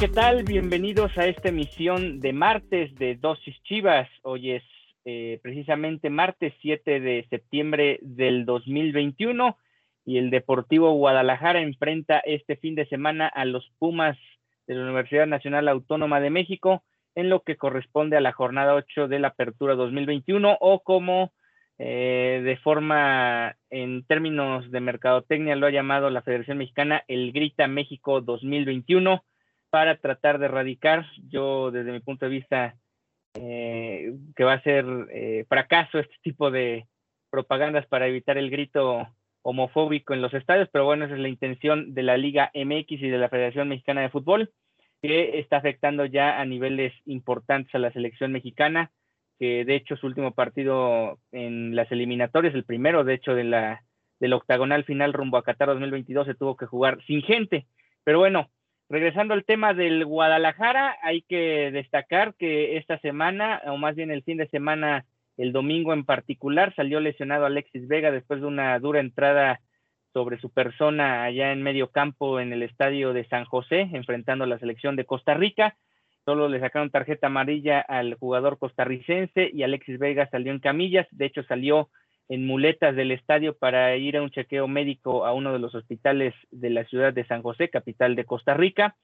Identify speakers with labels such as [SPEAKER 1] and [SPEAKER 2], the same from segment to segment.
[SPEAKER 1] ¿Qué tal? Bienvenidos a esta emisión de martes de Dosis Chivas. Hoy es eh, precisamente martes 7 de septiembre del 2021 y el Deportivo Guadalajara enfrenta este fin de semana a los Pumas de la Universidad Nacional Autónoma de México en lo que corresponde a la jornada 8 de la Apertura 2021 o como eh, de forma en términos de mercadotecnia lo ha llamado la Federación Mexicana el Grita México 2021 para tratar de erradicar, yo desde mi punto de vista, eh, que va a ser eh, fracaso este tipo de propagandas para evitar el grito homofóbico en los estadios, pero bueno, esa es la intención de la Liga MX y de la Federación Mexicana de Fútbol, que está afectando ya a niveles importantes a la selección mexicana, que de hecho su último partido en las eliminatorias, el primero de hecho de la del octagonal final rumbo a Qatar 2022 se tuvo que jugar sin gente, pero bueno, Regresando al tema del Guadalajara, hay que destacar que esta semana, o más bien el fin de semana, el domingo en particular, salió lesionado Alexis Vega después de una dura entrada sobre su persona allá en medio campo en el estadio de San José, enfrentando a la selección de Costa Rica. Solo le sacaron tarjeta amarilla al jugador costarricense y Alexis Vega salió en camillas. De hecho, salió en muletas del estadio para ir a un chequeo médico a uno de los hospitales de la ciudad de San José, capital de Costa Rica,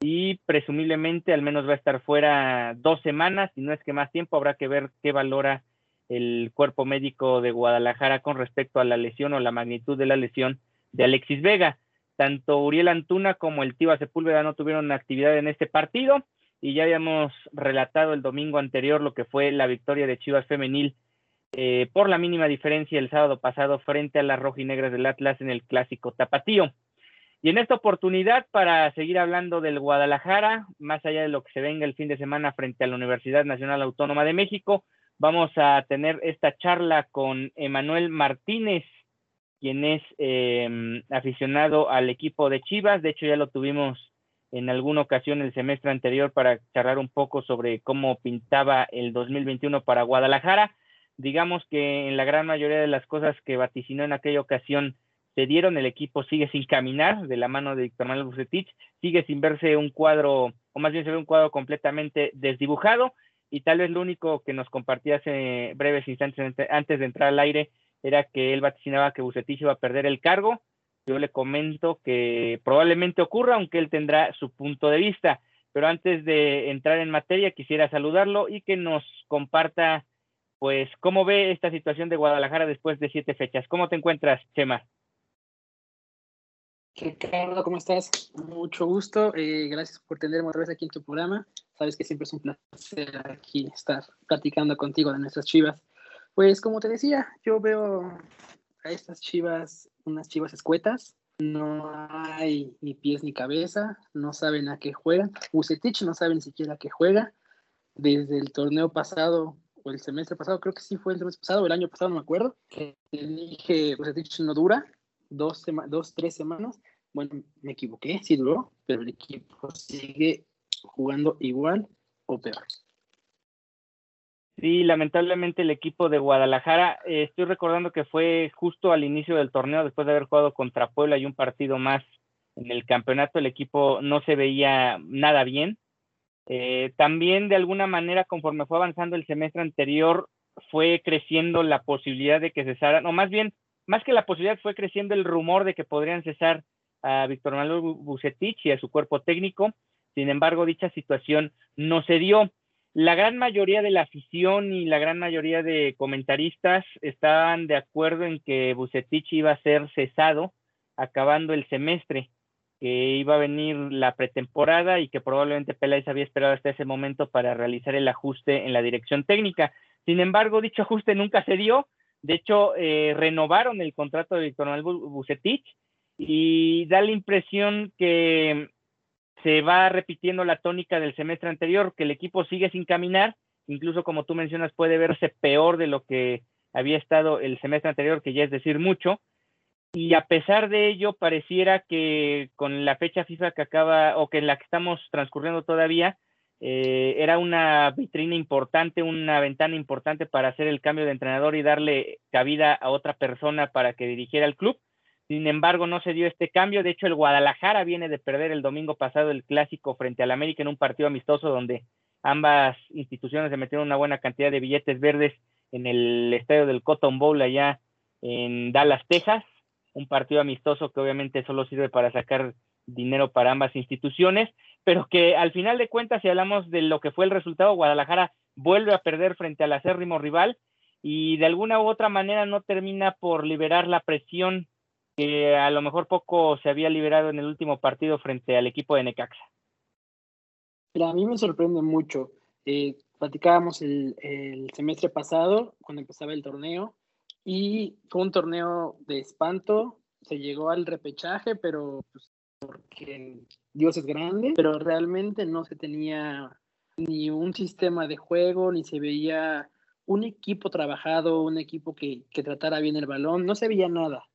[SPEAKER 1] y presumiblemente al menos va a estar fuera dos semanas, si no es que más tiempo, habrá que ver qué valora el cuerpo médico de Guadalajara con respecto a la lesión o la magnitud de la lesión de Alexis Vega. Tanto Uriel Antuna como el Tiva Sepúlveda no tuvieron actividad en este partido. Y ya habíamos relatado el domingo anterior lo que fue la victoria de Chivas Femenil eh, por la mínima diferencia el sábado pasado frente a las rojinegras del Atlas en el clásico tapatío. Y en esta oportunidad, para seguir hablando del Guadalajara, más allá de lo que se venga el fin de semana frente a la Universidad Nacional Autónoma de México, vamos a tener esta charla con Emanuel Martínez, quien es em, aficionado al equipo de Chivas. De hecho, ya lo tuvimos en alguna ocasión el semestre anterior para charlar un poco sobre cómo pintaba el 2021 para Guadalajara digamos que en la gran mayoría de las cosas que vaticinó en aquella ocasión se dieron, el equipo sigue sin caminar de la mano de Víctor Manuel Bucetich, sigue sin verse un cuadro, o más bien se ve un cuadro completamente desdibujado, y tal vez lo único que nos compartía hace breves instantes antes de entrar al aire era que él vaticinaba que Bucetich iba a perder el cargo. Yo le comento que probablemente ocurra, aunque él tendrá su punto de vista. Pero antes de entrar en materia, quisiera saludarlo y que nos comparta pues, ¿cómo ve esta situación de Guadalajara después de siete fechas? ¿Cómo te encuentras, Chema?
[SPEAKER 2] Ricardo, ¿cómo estás? Mucho gusto. Eh, gracias por tenerme otra vez aquí en tu programa. Sabes que siempre es un placer aquí estar platicando contigo de nuestras chivas. Pues como te decía, yo veo a estas chivas, unas chivas escuetas. No hay ni pies ni cabeza, no saben a qué juegan. Ucetich no sabe ni siquiera a qué juega. Desde el torneo pasado el semestre pasado, creo que sí fue el semestre pasado, el año pasado, no me acuerdo, que dije, pues dicho no dura, dos, dos, tres semanas. Bueno, me equivoqué, sí duró, pero el equipo sigue jugando igual o peor.
[SPEAKER 1] Sí, lamentablemente el equipo de Guadalajara, eh, estoy recordando que fue justo al inicio del torneo, después de haber jugado contra Puebla y un partido más en el campeonato, el equipo no se veía nada bien. Eh, también de alguna manera, conforme fue avanzando el semestre anterior, fue creciendo la posibilidad de que cesaran, o más bien, más que la posibilidad, fue creciendo el rumor de que podrían cesar a Víctor Manuel Bucetich y a su cuerpo técnico. Sin embargo, dicha situación no se dio. La gran mayoría de la afición y la gran mayoría de comentaristas estaban de acuerdo en que Bucetich iba a ser cesado acabando el semestre, que iba a venir la pretemporada y que probablemente Peláez había esperado hasta ese momento para realizar el ajuste en la dirección técnica. Sin embargo, dicho ajuste nunca se dio. De hecho, eh, renovaron el contrato de Víctor Manuel Bucetich y da la impresión que se va repitiendo la tónica del semestre anterior, que el equipo sigue sin caminar, incluso como tú mencionas, puede verse peor de lo que había estado el semestre anterior, que ya es decir mucho, y a pesar de ello, pareciera que con la fecha FIFA que acaba, o que en la que estamos transcurriendo todavía, eh, era una vitrina importante, una ventana importante para hacer el cambio de entrenador y darle cabida a otra persona para que dirigiera el club. Sin embargo, no se dio este cambio. De hecho, el Guadalajara viene de perder el domingo pasado el clásico frente al América en un partido amistoso donde ambas instituciones se metieron una buena cantidad de billetes verdes en el estadio del Cotton Bowl allá en Dallas, Texas. Un partido amistoso que obviamente solo sirve para sacar dinero para ambas instituciones, pero que al final de cuentas, si hablamos de lo que fue el resultado, Guadalajara vuelve a perder frente al acérrimo rival y de alguna u otra manera no termina por liberar la presión que a lo mejor poco se había liberado en el último partido frente al equipo de Necaxa.
[SPEAKER 2] a mí me sorprende mucho. Eh, platicábamos el, el, semestre pasado, cuando empezaba el torneo, y fue un torneo de espanto. Se llegó al repechaje, pero pues, porque Dios es grande, pero realmente no se tenía ni un sistema de juego, ni se veía un equipo trabajado, un equipo que, que tratara bien el balón, no se veía nada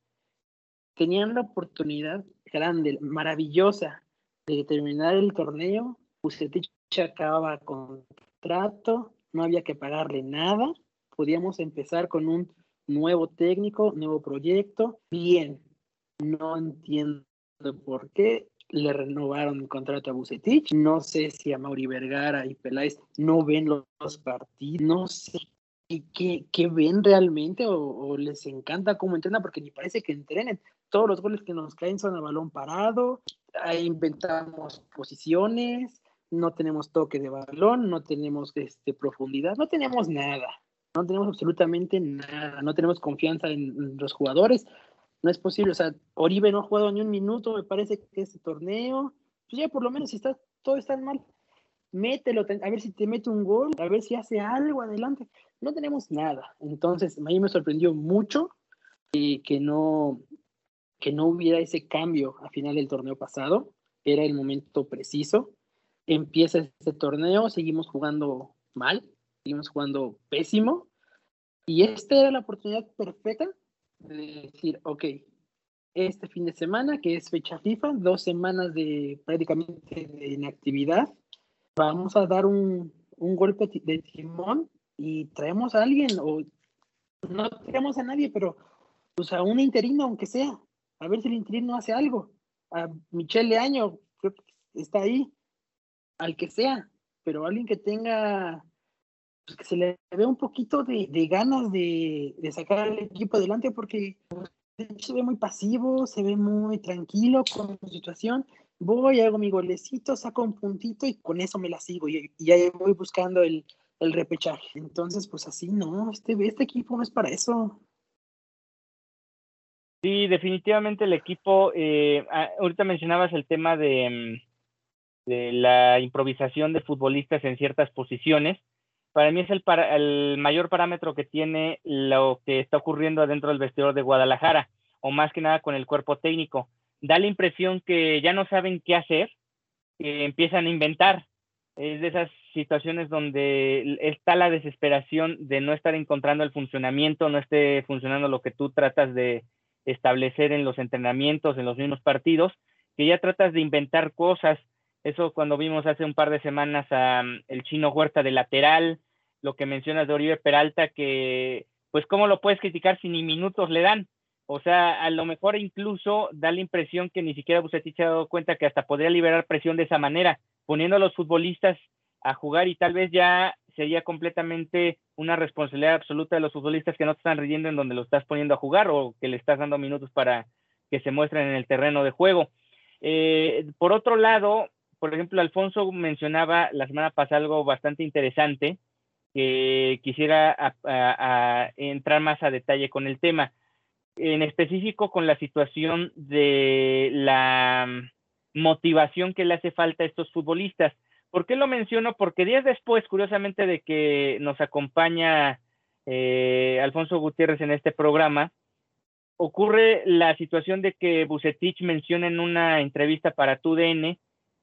[SPEAKER 2] tenían la oportunidad grande, maravillosa, de terminar el torneo. Bucetich acababa contrato, no había que pagarle nada, podíamos empezar con un nuevo técnico, nuevo proyecto. Bien, no entiendo por qué le renovaron el contrato a Bucetich. No sé si a Mauri Vergara y Peláez no ven los partidos, no sé qué, qué ven realmente o, o, les encanta cómo entrena, porque ni parece que entrenen. Todos los goles que nos caen son a balón parado, inventamos posiciones, no tenemos toque de balón, no tenemos este, profundidad, no tenemos nada, no tenemos absolutamente nada, no tenemos confianza en, los jugadores, no es posible, o sea, Oribe no ha jugado ni un minuto, me parece que este torneo, pues ya por lo menos si está, todo está mal, mételo, a ver si te mete un gol, a ver si hace algo adelante, no tenemos nada, entonces a mí me sorprendió mucho eh, que no, que no hubiera ese cambio a final del torneo pasado. Era el momento preciso. Empieza este torneo, seguimos jugando mal, seguimos jugando pésimo. Y esta era la oportunidad perfecta de decir, ok, este fin de semana, que es fecha FIFA, dos semanas de prácticamente de inactividad, vamos a dar un, un golpe de timón y traemos a alguien, o no traemos a nadie, pero pues a un interino, aunque sea, a ver si el interino hace algo. A Michelle Leaño, creo que está ahí, al que sea, pero alguien que tenga, se le vea un poquito de, ganas de, sacar al equipo adelante, porque se ve muy pasivo, se ve muy tranquilo con su situación. Voy, hago mi golecito, saco un puntito y con eso me la sigo y, ya voy buscando el, el repechaje. Entonces, pues así no, este, este equipo no es para eso.
[SPEAKER 1] Sí, definitivamente el equipo, eh, ah, ahorita mencionabas el tema de, mm, de, la improvisación de futbolistas en ciertas posiciones. Para mí es el, para, el mayor parámetro que tiene lo que está ocurriendo adentro del vestidor de Guadalajara, o más que nada con el cuerpo técnico. Da la impresión que ya no saben qué hacer, que empiezan a inventar. Es de esas situaciones donde está la desesperación de no estar encontrando el funcionamiento, no esté funcionando lo que tú tratas de, establecer en los entrenamientos, en los mismos partidos, que ya tratas de inventar cosas. Eso cuando vimos hace un par de semanas a mm, el chino Huerta de lateral, lo que mencionas de Oribe Peralta, que pues cómo lo puedes criticar si ni minutos le dan. O sea, a lo mejor incluso da la impresión que ni siquiera Bucetich se ha dado cuenta que hasta podría liberar presión de esa manera, poniendo a los futbolistas a jugar y tal vez ya sería completamente una responsabilidad absoluta de los futbolistas que no te están riendo en donde lo estás poniendo a jugar o que le estás dando minutos para que se muestran en el terreno de juego. Eh, por otro lado, por ejemplo, Alfonso mencionaba la semana pasada algo bastante interesante que quisiera entrar más a detalle con el tema, en específico con la situación de la motivación que le hace falta a estos futbolistas. ¿Por qué lo menciono? Porque días después, curiosamente, de que nos acompaña eh, Alfonso Gutiérrez en este programa, ocurre la situación de que Bucetich menciona en una entrevista para TUDN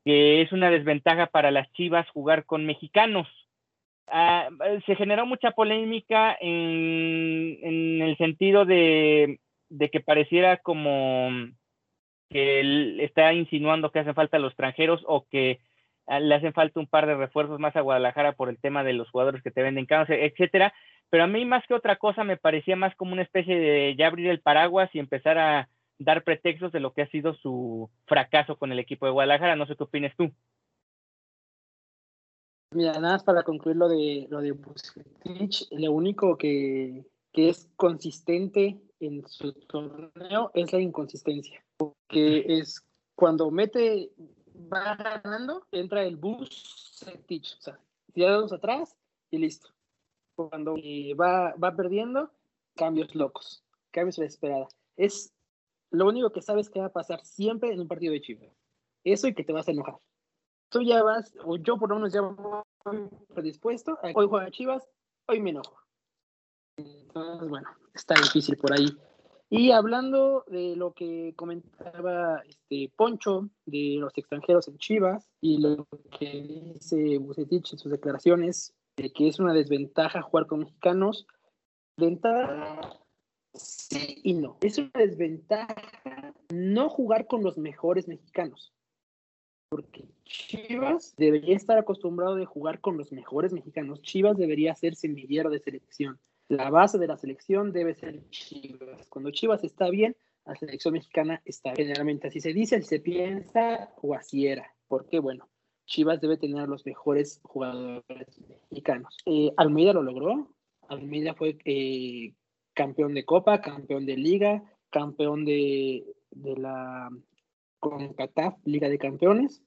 [SPEAKER 1] que es una desventaja para las Chivas jugar con mexicanos. Ah, se generó mucha polémica en, el sentido de, de, que pareciera como que él está insinuando que hacen falta los extranjeros o que Ah, le hacen falta un par de refuerzos más a Guadalajara por el tema de los jugadores que te venden caros, etcétera. Pero a mí más que otra cosa me parecía más como una especie de ya abrir el paraguas y empezar a dar pretextos de lo que ha sido su fracaso con el equipo de Guadalajara. No sé qué opinas tú.
[SPEAKER 2] Mira, nada más para concluir lo de lo de lo único que, que es consistente en su torneo es la inconsistencia, porque es cuando mete va ganando, entra el bus Setich, o sea, tirados atrás y listo. Cuando eh, va, va perdiendo, cambios locos, cambios esperada. Es lo único que sabes que va a pasar siempre en un partido de Chivas. Eso y que te vas a enojar. Tú ya vas, o yo por lo menos ya voy predispuesto, hoy juega Chivas, hoy me enojo. Entonces, bueno, está difícil por ahí y hablando de lo que comentaba este Poncho de los extranjeros en Chivas y lo que dice Bucetich en sus declaraciones, de que es una desventaja jugar con mexicanos, ventaja sí y no. Es una desventaja no jugar con los mejores mexicanos. Porque Chivas debería estar acostumbrado de jugar con los mejores mexicanos. Chivas debería ser semillero de selección la base de la selección debe ser Chivas. Cuando Chivas está bien, la selección mexicana está generalmente así se dice, así se piensa o así era. Porque bueno, Chivas debe tener los mejores jugadores mexicanos. Eh, Almeida lo logró. Almeida fue eh, campeón de Copa, campeón de Liga, campeón de, de la CONCACAF, Liga de Campeones.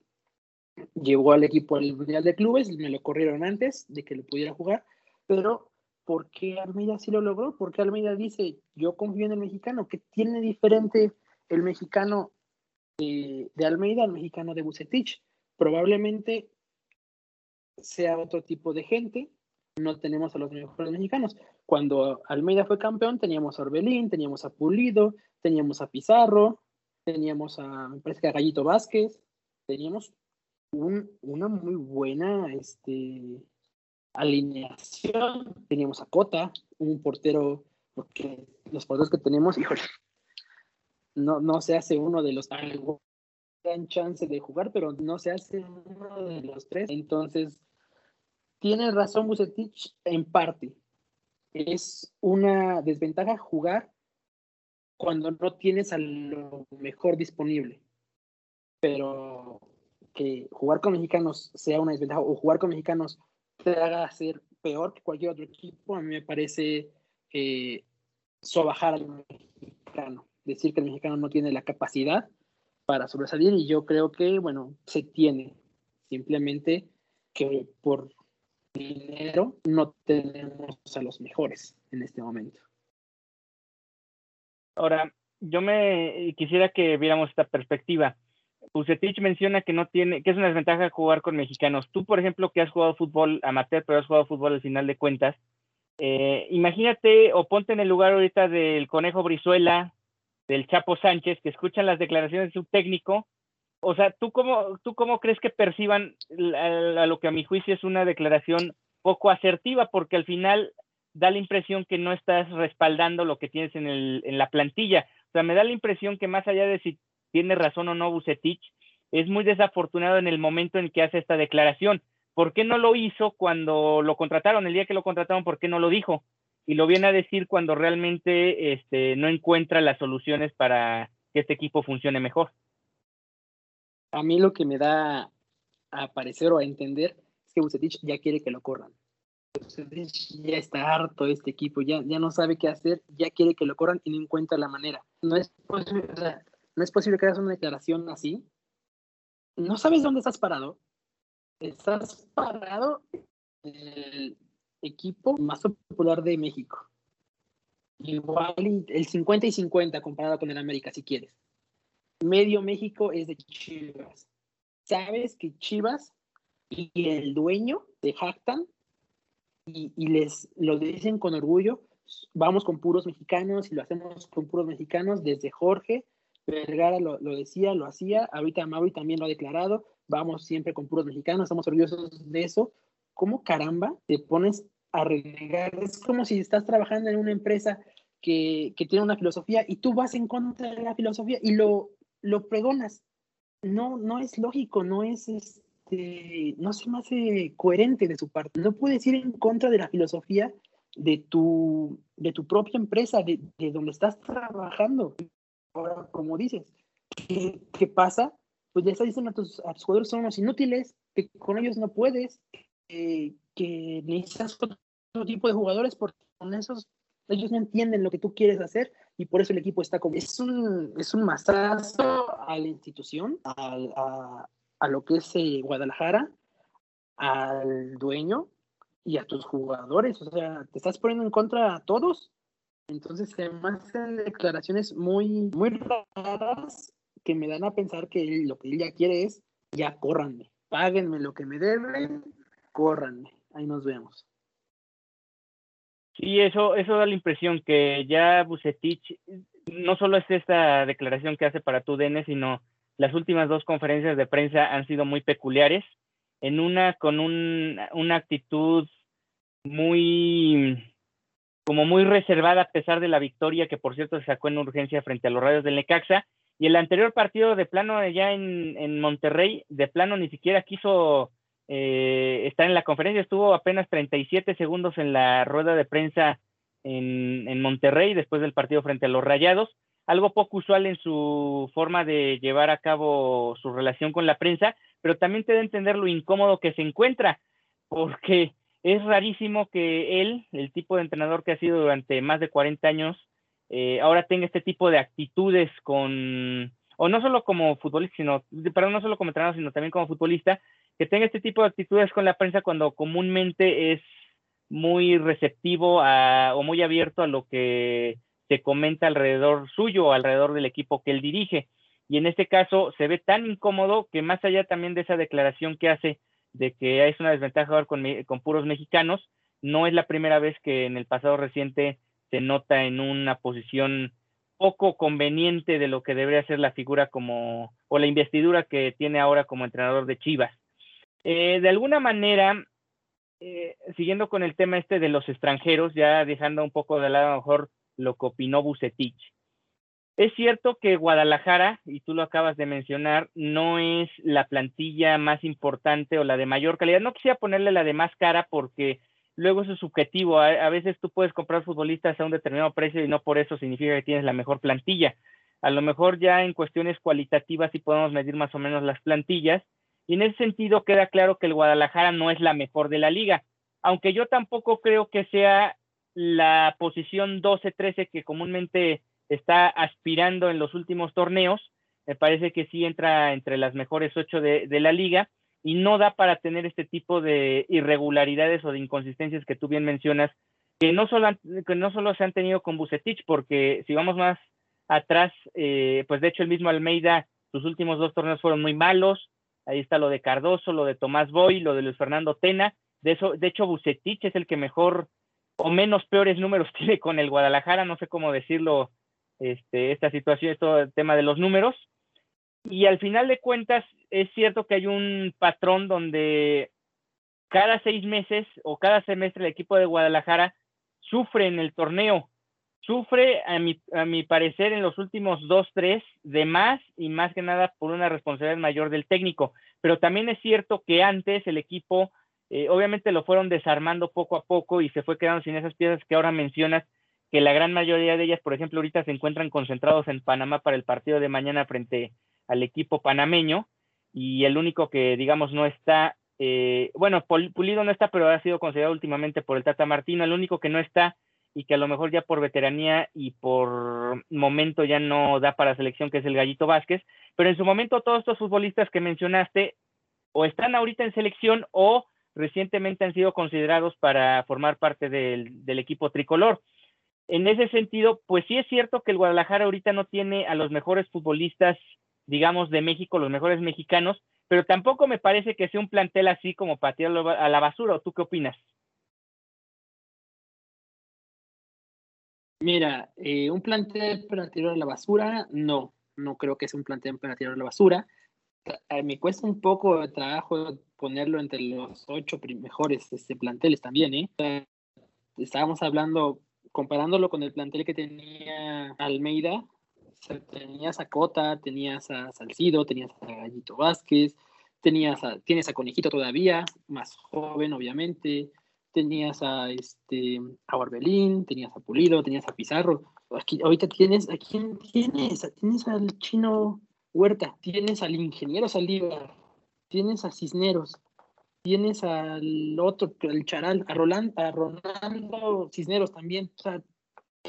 [SPEAKER 2] Llevó al equipo al Mundial de Clubes, me lo corrieron antes de que lo pudiera jugar, pero ¿por qué Almeida sí lo logró? Porque Almeida dice, yo confío en el mexicano, que tiene diferente el mexicano de, Almeida al mexicano de Bucetich. Probablemente sea otro tipo de gente, no tenemos a los mejores mexicanos. Cuando Almeida fue campeón, teníamos a Orbelín, teníamos a Pulido, teníamos a Pizarro, teníamos a, me Gallito Vázquez, teníamos una muy buena este, alineación teníamos a Cota, un portero, porque los porteros que tenemos, híjole, no, no se hace uno de los dan chance de jugar, pero no se hace uno de los tres. Entonces, tiene razón Bucetich en parte. Es una desventaja jugar cuando no tienes a lo mejor disponible. Pero que jugar con mexicanos sea una desventaja o jugar con mexicanos te haga ser peor que cualquier otro equipo, a mí me parece eh, sobajar al mexicano, decir que el mexicano no tiene la capacidad para sobresalir y yo creo que, bueno, se tiene, simplemente que por dinero no tenemos a los mejores en este momento.
[SPEAKER 1] Ahora, yo me quisiera que viéramos esta perspectiva. Bucetich menciona que no tiene, que es una desventaja jugar con mexicanos. Tú, por ejemplo, que has jugado fútbol amateur, pero has jugado fútbol al final de cuentas, eh, imagínate o ponte en el lugar ahorita del Conejo Brizuela, del Chapo Sánchez, que escuchan las declaraciones de su técnico. O sea, ¿tú cómo, tú cómo crees que perciban a, lo que a mi juicio es una declaración poco asertiva? Porque al final da la impresión que no estás respaldando lo que tienes en, el, en la plantilla. O sea, me da la impresión que más allá de si tiene razón o no Bucetich, es muy desafortunado en el momento en que hace esta declaración. ¿Por qué no lo hizo cuando lo contrataron? El día que lo contrataron, ¿por qué no lo dijo? Y lo viene a decir cuando realmente este, no encuentra las soluciones para que este equipo funcione mejor.
[SPEAKER 2] A mí lo que me da a parecer o a entender es que Bucetich ya quiere que lo corran. Bucetich ya está harto de este equipo, ya, ya no sabe qué hacer, ya quiere que lo corran y no encuentra la manera. No es posible, No es posible que hagas una declaración así. No sabes dónde estás parado. Estás parado en el equipo más popular de México. Igual el 50 y 50 comparado con el América, si quieres. Medio México es de Chivas. Sabes que Chivas y el dueño de jactan y, y, les lo dicen con orgullo, vamos con puros mexicanos y lo hacemos con puros mexicanos desde Jorge, Vergara lo, lo decía, lo hacía, ahorita Mauri también lo ha declarado, vamos siempre con puros mexicanos, estamos orgullosos de eso. ¿Cómo caramba te pones a renegar? Es como si estás trabajando en una empresa que, que, tiene una filosofía y tú vas en contra de la filosofía y lo, lo pregonas. No, no es lógico, no es, este, no se me coherente de su parte. No puedes ir en contra de la filosofía de tu, de tu propia empresa, de, de donde estás trabajando. Ahora, como dices, ¿qué, pasa? Pues ya estás diciendo a tus, jugadores son unos inútiles, que con ellos no puedes, que necesitas otro tipo de jugadores porque con esos ellos no entienden lo que tú quieres hacer y por eso el equipo está como... Es un, es un masazo a la institución, a, a, lo que es eh, Guadalajara, al dueño y a tus jugadores. O sea, te estás poniendo en contra a todos. Entonces se me declaraciones muy, muy raras que me dan a pensar que lo que él ya quiere es, ya córranme, páguenme lo que me deben, córranme. Ahí nos vemos.
[SPEAKER 1] Sí, eso, eso da la impresión que ya Bucetich no solo es esta declaración que hace para tu DN, sino las últimas dos conferencias de prensa han sido muy peculiares. En una con un, una actitud muy como muy reservada a pesar de la victoria que por cierto se sacó en urgencia frente a los radios del Necaxa y el anterior partido de plano allá en, en Monterrey de plano ni siquiera quiso eh, estar en la conferencia, estuvo apenas 37 segundos en la rueda de prensa en, en Monterrey después del partido frente a los Rayados, algo poco usual en su forma de llevar a cabo su relación con la prensa, pero también te da a entender lo incómodo que se encuentra, porque es rarísimo que él, el tipo de entrenador que ha sido durante más de 40 años, eh, ahora tenga este tipo de actitudes con, o no solo como futbolista, sino, perdón, no solo como entrenador, sino también como futbolista, que tenga este tipo de actitudes con la prensa cuando comúnmente es muy receptivo a, o muy abierto a lo que se comenta alrededor suyo o alrededor del equipo que él dirige. Y en este caso se ve tan incómodo que más allá también de esa declaración que hace de que es una desventaja jugar con, con puros mexicanos, no es la primera vez que en el pasado reciente se nota en una posición poco conveniente de lo que debería ser la figura como, o la investidura que tiene ahora como entrenador de Chivas. Eh, de alguna manera, eh, siguiendo con el tema este de los extranjeros, ya dejando un poco de lado a lo mejor lo que opinó Bucetich. Es cierto que Guadalajara, y tú lo acabas de mencionar, no es la plantilla más importante o la de mayor calidad. No quisiera ponerle la de más cara porque luego eso es subjetivo. A, a, veces tú puedes comprar futbolistas a un determinado precio y no por eso significa que tienes la mejor plantilla. A lo mejor ya en cuestiones cualitativas sí podemos medir más o menos las plantillas y en ese sentido queda claro que el Guadalajara no es la mejor de la liga, aunque yo tampoco creo que sea la posición 12-13 que comúnmente está aspirando en los últimos torneos, me parece que sí entra entre las mejores ocho de, la liga y no da para tener este tipo de irregularidades o de inconsistencias que tú bien mencionas, que no solo, que no solo se han tenido con Bucetich, porque si vamos más atrás, eh, pues de hecho el mismo Almeida, sus últimos dos torneos fueron muy malos, ahí está lo de Cardoso, lo de Tomás Boy, lo de Luis Fernando Tena, de eso, de hecho Bucetich es el que mejor o menos peores números tiene con el Guadalajara, no sé cómo decirlo, este, esta situación, el tema de los números. Y al final de cuentas, es cierto que hay un patrón donde cada seis meses o cada semestre el equipo de Guadalajara sufre en el torneo sufre, a mi, a mi parecer, en los últimos dos, tres, de más y más que nada por una responsabilidad mayor del técnico. Pero también es cierto que antes el equipo, eh, obviamente lo fueron desarmando poco a poco y se fue quedando sin esas piezas que ahora mencionas, que la gran mayoría de ellas, por ejemplo, ahorita se encuentran concentrados en Panamá para el partido de mañana frente al equipo panameño y el único que, digamos, no está, eh, bueno, Pulido no está, pero ha sido considerado últimamente por el Tata Martino, el único que no está y que a lo mejor ya por veteranía y por momento ya no da para selección, que es el Gallito Vázquez, pero en su momento todos estos futbolistas que mencionaste o están ahorita en selección o recientemente han sido considerados para formar parte del, equipo tricolor. En ese sentido, pues sí es cierto que el Guadalajara ahorita no tiene a los mejores futbolistas, digamos, de México, los mejores mexicanos, pero tampoco me parece que sea un plantel así como para tirarlo a la basura, ¿o tú qué opinas?
[SPEAKER 2] Mira, eh, un plantel para tirar a la basura, no, no creo que sea un plantel para tirar a la basura. Me cuesta un poco de trabajo ponerlo entre los ocho mejores este, planteles también, ¿eh? Estábamos hablando, comparándolo con el plantel que tenía Almeida, tenías a Cota, tenías a Salcido, tenías a Gallito Vázquez, tenías a Conejito todavía, más joven obviamente, tenías a este a Orbelín, tenías a Pulido, tenías a Pizarro. Ahorita tienes, ¿a quién tienes? Tienes al chino Huerta, tienes al ingeniero Saldívar, tienes a Cisneros, tienes al otro, el Charal, a Roland, a Ronaldo Cisneros también. O sea,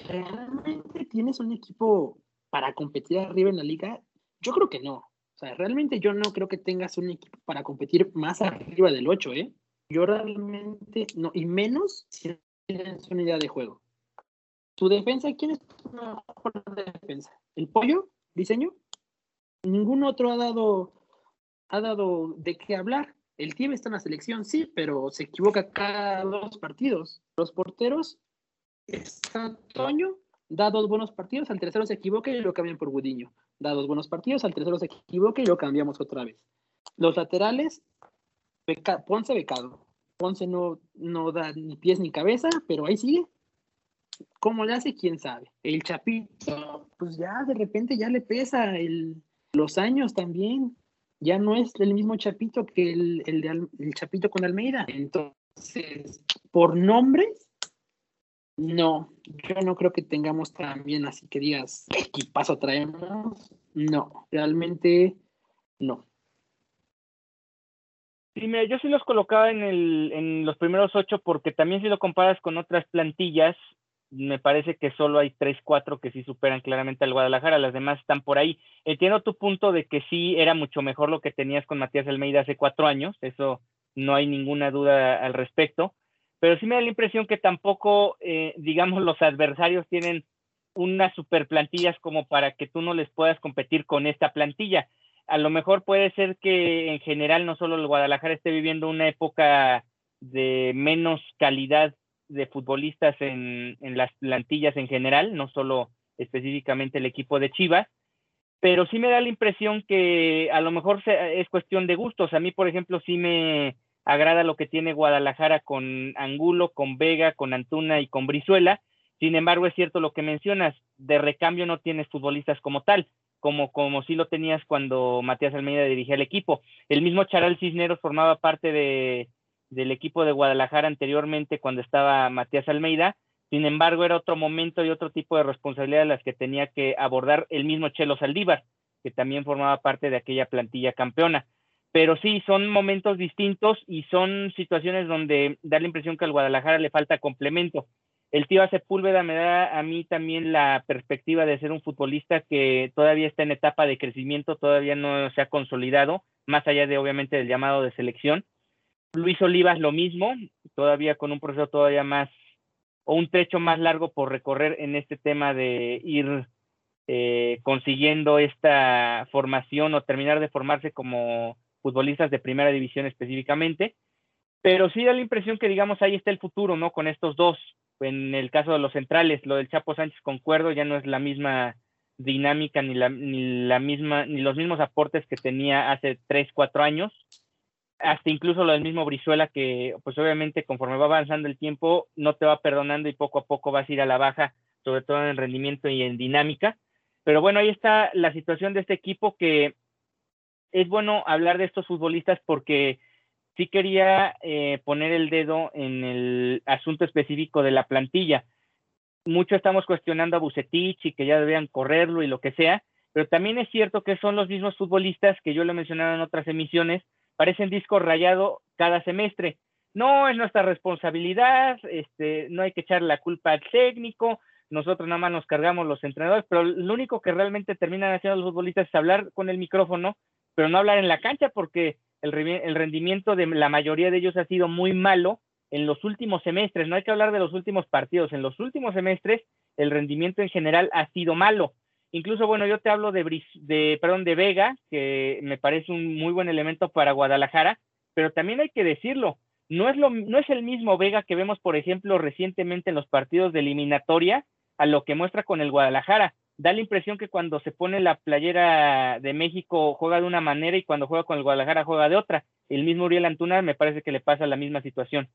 [SPEAKER 2] realmente tienes un equipo para competir arriba en la liga. Yo creo que no. O sea, realmente yo no creo que tengas un equipo para competir más arriba del 8, ¿eh? Yo realmente no, y menos si tienes una idea de juego. Tu defensa, ¿quién es tu mejor defensa? ¿El pollo? ¿Diseño? Ningún otro ha dado, ha dado de qué hablar. El tío está en la selección, sí, pero se equivoca cada dos partidos. Los porteros, está Toño, da dos buenos partidos, al tercero se equivoca y lo cambian por Gudiño. Da dos buenos partidos, al tercero se equivoca y lo cambiamos otra vez. Los laterales, Ponce becado. Ponce no, no da ni pies ni cabeza, pero ahí sigue. ¿Cómo le hace? ¿Quién sabe? El Chapito, pues ya de repente ya le pesa el, los años también. Ya no es el mismo Chapito que el, el, el Chapito con Almeida. Entonces, por nombres, no, yo no creo que tengamos también así que digas, ¿qué equipazo traemos? No, realmente no.
[SPEAKER 1] Sí, mira, yo sí los colocaba en, el, en los primeros ocho porque también si lo comparas con otras plantillas, me parece que solo hay tres, cuatro que sí superan claramente al Guadalajara, las demás están por ahí. Entiendo tu punto de que sí era mucho mejor lo que tenías con Matías Almeida hace cuatro años, eso no hay ninguna duda al respecto, pero sí me da la impresión que tampoco, eh, digamos, los adversarios tienen unas super plantillas como para que tú no les puedas competir con esta plantilla a lo mejor puede ser que en general no solo el Guadalajara esté viviendo una época de menos calidad de futbolistas en, las plantillas en general, no solo específicamente el equipo de Chivas, pero sí me da la impresión que a lo mejor es cuestión de gustos. A mí, por ejemplo, sí me agrada lo que tiene Guadalajara con Angulo, con Vega, con Antuna y con Brizuela. Sin embargo, es cierto lo que mencionas, de recambio no tienes futbolistas como tal como, como lo tenías cuando Matías Almeida dirigía el equipo. El mismo Charal Cisneros formaba parte de, del equipo de Guadalajara anteriormente cuando estaba Matías Almeida. Sin embargo, era otro momento y otro tipo de responsabilidad las que tenía que abordar el mismo Chelo Saldívar, que también formaba parte de aquella plantilla campeona. Pero sí, son momentos distintos y son situaciones donde da la impresión que al Guadalajara le falta complemento el tío Sepúlveda me da a mí también la perspectiva de ser un futbolista que todavía está en etapa de crecimiento, todavía no se ha consolidado, más allá de obviamente del llamado de selección. Luis Olivas lo mismo, todavía con un proceso todavía más o un trecho más largo por recorrer en este tema de ir eh, consiguiendo esta formación o terminar de formarse como futbolistas de primera división específicamente. Pero sí da la impresión que, digamos, ahí está el futuro, ¿no? Con estos dos en el caso de los centrales, lo del Chapo Sánchez concuerdo, ya no es la misma dinámica ni la, ni la misma, ni los mismos aportes que tenía hace tres, cuatro años. Hasta incluso lo del mismo Brizuela, que pues obviamente conforme va avanzando el tiempo, no te va perdonando y poco a poco vas a ir a la baja, sobre todo en rendimiento y en dinámica. Pero bueno, ahí está la situación de este equipo que es bueno hablar de estos futbolistas porque sí quería eh, poner el dedo en el asunto específico de la plantilla. Mucho estamos cuestionando a Bucetich y que ya debían correrlo y lo que sea, pero también es cierto que son los mismos futbolistas que yo lo he mencionado en otras emisiones, parecen disco rayado cada semestre. no es nuestra responsabilidad, este, no hay que echar la culpa al técnico, nosotros nada más nos cargamos los entrenadores, pero lo único que realmente terminan haciendo los futbolistas es hablar con el micrófono, pero no hablar en la cancha porque el, rendimiento de la mayoría de ellos ha sido muy malo en los últimos semestres, no hay que hablar de los últimos partidos, en los últimos semestres el rendimiento en general ha sido malo. Incluso, bueno, yo te hablo de, de, perdón, de Vega, que me parece un muy buen elemento para Guadalajara, pero también hay que decirlo, no es, lo, no es el mismo Vega que vemos, por ejemplo, recientemente en los partidos de eliminatoria a lo que muestra con el Guadalajara. Da la impresión que cuando se pone la playera de México juega de una manera y cuando juega con el Guadalajara juega de otra. El mismo Uriel Antuna me parece que le pasa la misma situación.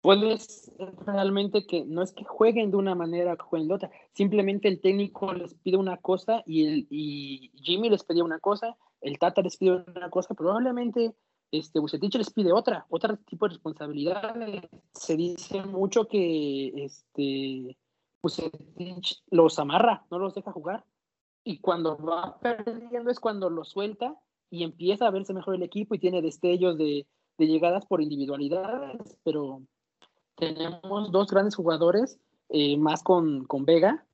[SPEAKER 2] Puedes realmente que no es que jueguen de una manera o jueguen de otra, simplemente el técnico les pide una cosa y Jimmy les pedía una cosa, el Tata les pide una cosa, probablemente este, Bucetich les pide otra, otro tipo de responsabilidad. Se dice mucho que este, Bucetich los amarra, no los deja jugar. Y cuando va perdiendo es cuando los suelta y empieza a verse mejor el equipo y tiene destellos de, de llegadas por individualidades, pero tenemos dos grandes jugadores, eh, más con, con, Vega,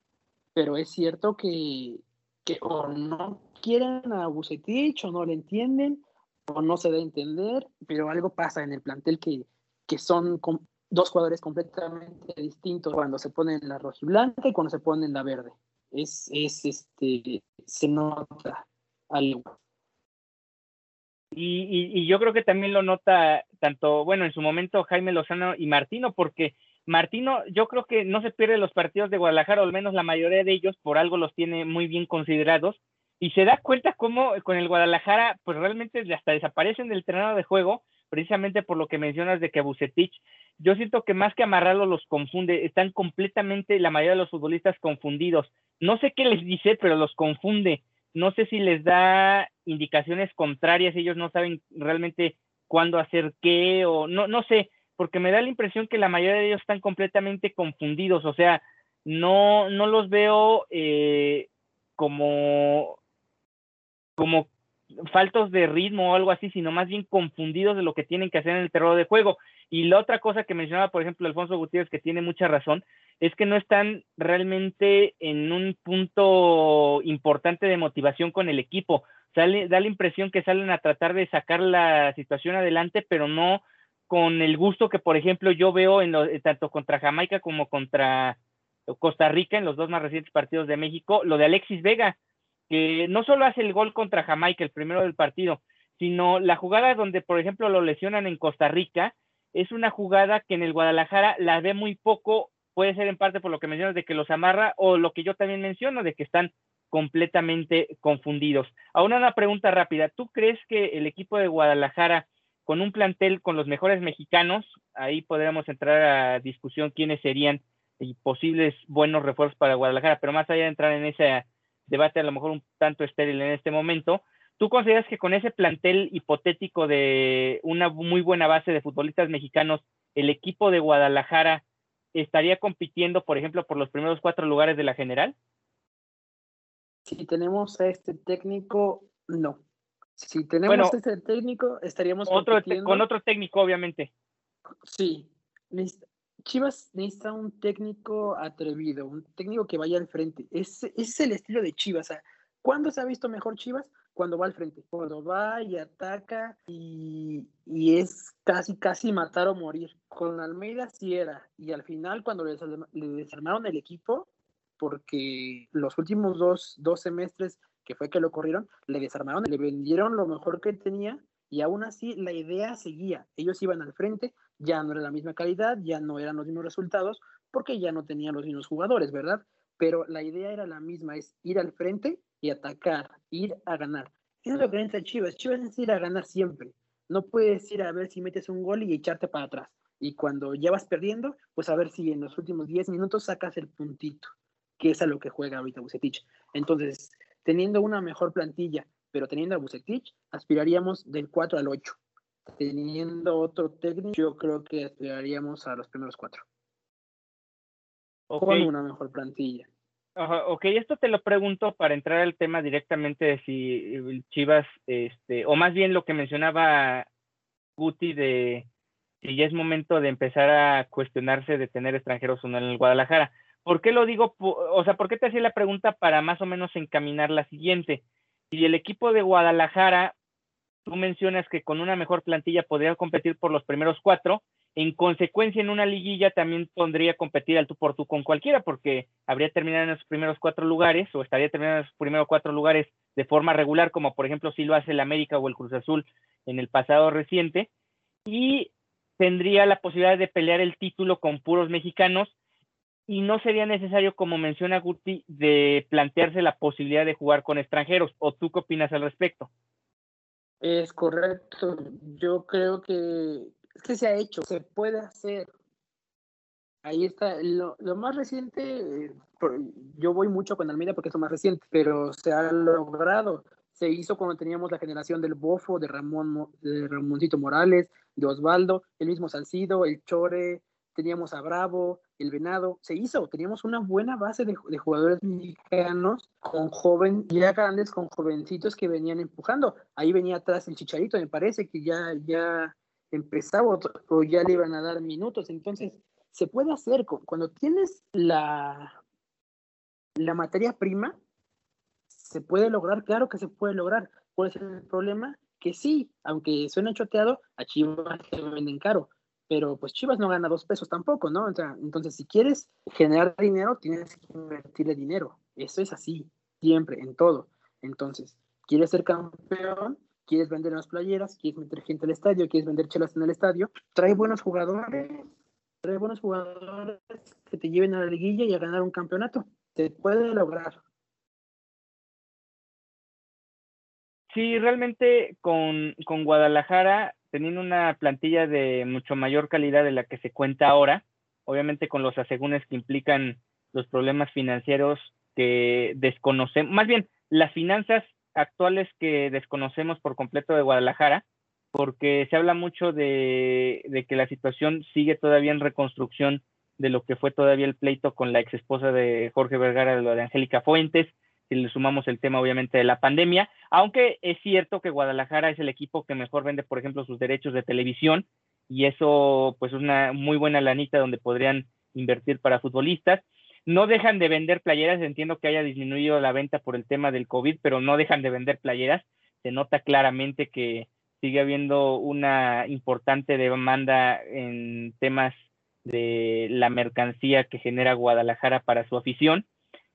[SPEAKER 2] pero es cierto que, que o no quieren a Bucetich o no le entienden o no se da a entender, pero algo pasa en el plantel que, que son dos jugadores completamente distintos cuando se ponen la rojiblanca y cuando se ponen la verde. Es, es este, se nota algo.
[SPEAKER 1] Y, y, yo creo que también lo nota tanto, bueno, en su momento Jaime Lozano y Martino, porque Martino yo creo que no se pierde los partidos de Guadalajara, o al menos la mayoría de ellos, por algo los tiene muy bien considerados, y se da cuenta cómo con el Guadalajara, pues realmente hasta desaparecen del terreno de juego, precisamente por lo que mencionas de que Bucetich, yo siento que más que amarrarlo los confunde, están completamente la mayoría de los futbolistas confundidos. No sé qué les dice, pero los confunde no sé si les da indicaciones contrarias, ellos no saben realmente cuándo hacer qué o no, no sé, porque me da la impresión que la mayoría de ellos están completamente confundidos, o sea, no, no los veo eh, como, como faltos de ritmo o algo así, sino más bien confundidos de lo que tienen que hacer en el terreno de juego. Y la otra cosa que mencionaba, por ejemplo, Alfonso Gutiérrez, que tiene mucha razón, es que no están realmente en un punto importante de motivación con el equipo. Sale, da la impresión que salen a tratar de sacar la situación adelante, pero no con el gusto que, por ejemplo, yo veo en tanto contra Jamaica como contra Costa Rica en los dos más recientes partidos de México, lo de Alexis Vega, que no solo hace el gol contra Jamaica, el primero del partido, sino la jugada donde, por ejemplo, lo lesionan en Costa Rica, es una jugada que en el Guadalajara la ve muy poco, puede ser en parte por lo que mencionas de que los amarra o lo que yo también menciono de que están completamente confundidos. Ahora una pregunta rápida, ¿tú crees que el equipo de Guadalajara con un plantel con los mejores mexicanos, ahí podríamos entrar a discusión quiénes serían posibles buenos refuerzos para Guadalajara, pero más allá de entrar en ese debate a lo mejor un tanto estéril en este momento, ¿Tú consideras que con ese plantel hipotético de una muy buena base de futbolistas mexicanos, el equipo de Guadalajara estaría compitiendo, por ejemplo, por los primeros cuatro lugares de la general?
[SPEAKER 2] Si tenemos a este técnico, no. Si tenemos a este técnico, estaríamos
[SPEAKER 1] otro, con otro técnico, obviamente.
[SPEAKER 2] Sí. Chivas necesita un técnico atrevido, un técnico que vaya al frente. Ese, es el estilo de Chivas. ¿Cuándo se ha visto mejor Chivas? cuando va al frente, cuando va y ataca y, es casi, casi matar o morir. Con Almeida sí era, y al final cuando le, desarmaron el equipo, porque los últimos dos, dos semestres que fue que lo corrieron, le desarmaron, le vendieron lo mejor que tenía y aún así la idea seguía. Ellos iban al frente, ya no era la misma calidad, ya no eran los mismos resultados, porque ya no tenían los mismos jugadores, ¿verdad? Pero la idea era la misma, es ir al frente y atacar, ir a ganar. Eso es lo que necesita Chivas. Chivas es ir a ganar siempre. No puedes ir a ver si metes un gol y echarte para atrás. Y cuando ya vas perdiendo, pues a ver si en los últimos 10 minutos sacas el puntito, que es a lo que juega ahorita Bucetich. Entonces, teniendo una mejor plantilla, pero teniendo a Bucetich, aspiraríamos del 4 al 8. Teniendo otro técnico, yo creo que aspiraríamos a los primeros cuatro. Con una mejor plantilla
[SPEAKER 1] ok, esto te lo pregunto para entrar al tema directamente de si Chivas, este, o más bien lo que mencionaba Guti, de si ya es momento de empezar a cuestionarse de tener extranjeros o no en el Guadalajara. ¿Por qué lo digo? O sea, ¿por qué te hacía la pregunta para más o menos encaminar la siguiente? Si el equipo de Guadalajara, tú mencionas que con una mejor plantilla podría competir por los primeros cuatro, en consecuencia, en una liguilla también pondría competir al tú por tú con cualquiera, porque habría terminado en los primeros cuatro lugares o estaría terminando en los primeros cuatro lugares de forma regular, como por ejemplo si lo hace el América o el Cruz Azul en el pasado reciente, y tendría la posibilidad de pelear el título con puros mexicanos y no sería necesario, como menciona Guti, de plantearse la posibilidad de jugar con extranjeros. ¿O tú qué opinas al respecto?
[SPEAKER 2] Es correcto. Yo creo que es que se ha hecho, se puede hacer. Ahí está. Lo, más reciente, yo voy mucho con Almeida porque es lo más reciente, pero se ha logrado. Se hizo cuando teníamos la generación del Bofo, de Ramón, de Ramoncito Morales, de Osvaldo, el mismo Salcido, el Chore, teníamos a Bravo, el Venado, se hizo, teníamos una buena base de, jugadores mexicanos con joven, ya grandes, con jovencitos que venían empujando. Ahí venía atrás el Chicharito, me parece que ya, ya empezaba o ya le iban a dar minutos. Entonces, se puede hacer cuando tienes la, la materia prima, se puede lograr, claro que se puede lograr. ¿Cuál es el problema? Que sí, aunque suena choteado, a Chivas se venden caro, pero pues Chivas no gana dos pesos tampoco, ¿no? entonces, si quieres generar dinero, tienes que invertirle dinero. Eso es así, siempre, en todo. Entonces, ¿quieres ser campeón? quieres vender las playeras, quieres meter gente al estadio, quieres vender chelas en el estadio, trae buenos jugadores, trae buenos jugadores que te lleven a la liguilla y a ganar un campeonato. Se puede lograr.
[SPEAKER 1] Sí, realmente con, con Guadalajara, teniendo una plantilla de mucho mayor calidad de la que se cuenta ahora, obviamente con los asegúnes que implican los problemas financieros que desconocemos, más bien las finanzas actuales que desconocemos por completo de Guadalajara, porque se habla mucho de, que la situación sigue todavía en reconstrucción de lo que fue todavía el pleito con la ex esposa de Jorge Vergara, lo de Angélica Fuentes, si le sumamos el tema obviamente de la pandemia, aunque es cierto que Guadalajara es el equipo que mejor vende, por ejemplo, sus derechos de televisión, y eso pues es una muy buena lanita donde podrían invertir para futbolistas. No dejan de vender playeras, entiendo que haya disminuido la venta por el tema del COVID, pero no dejan de vender playeras. Se nota claramente que sigue habiendo una importante demanda en temas de la mercancía que genera Guadalajara para su afición.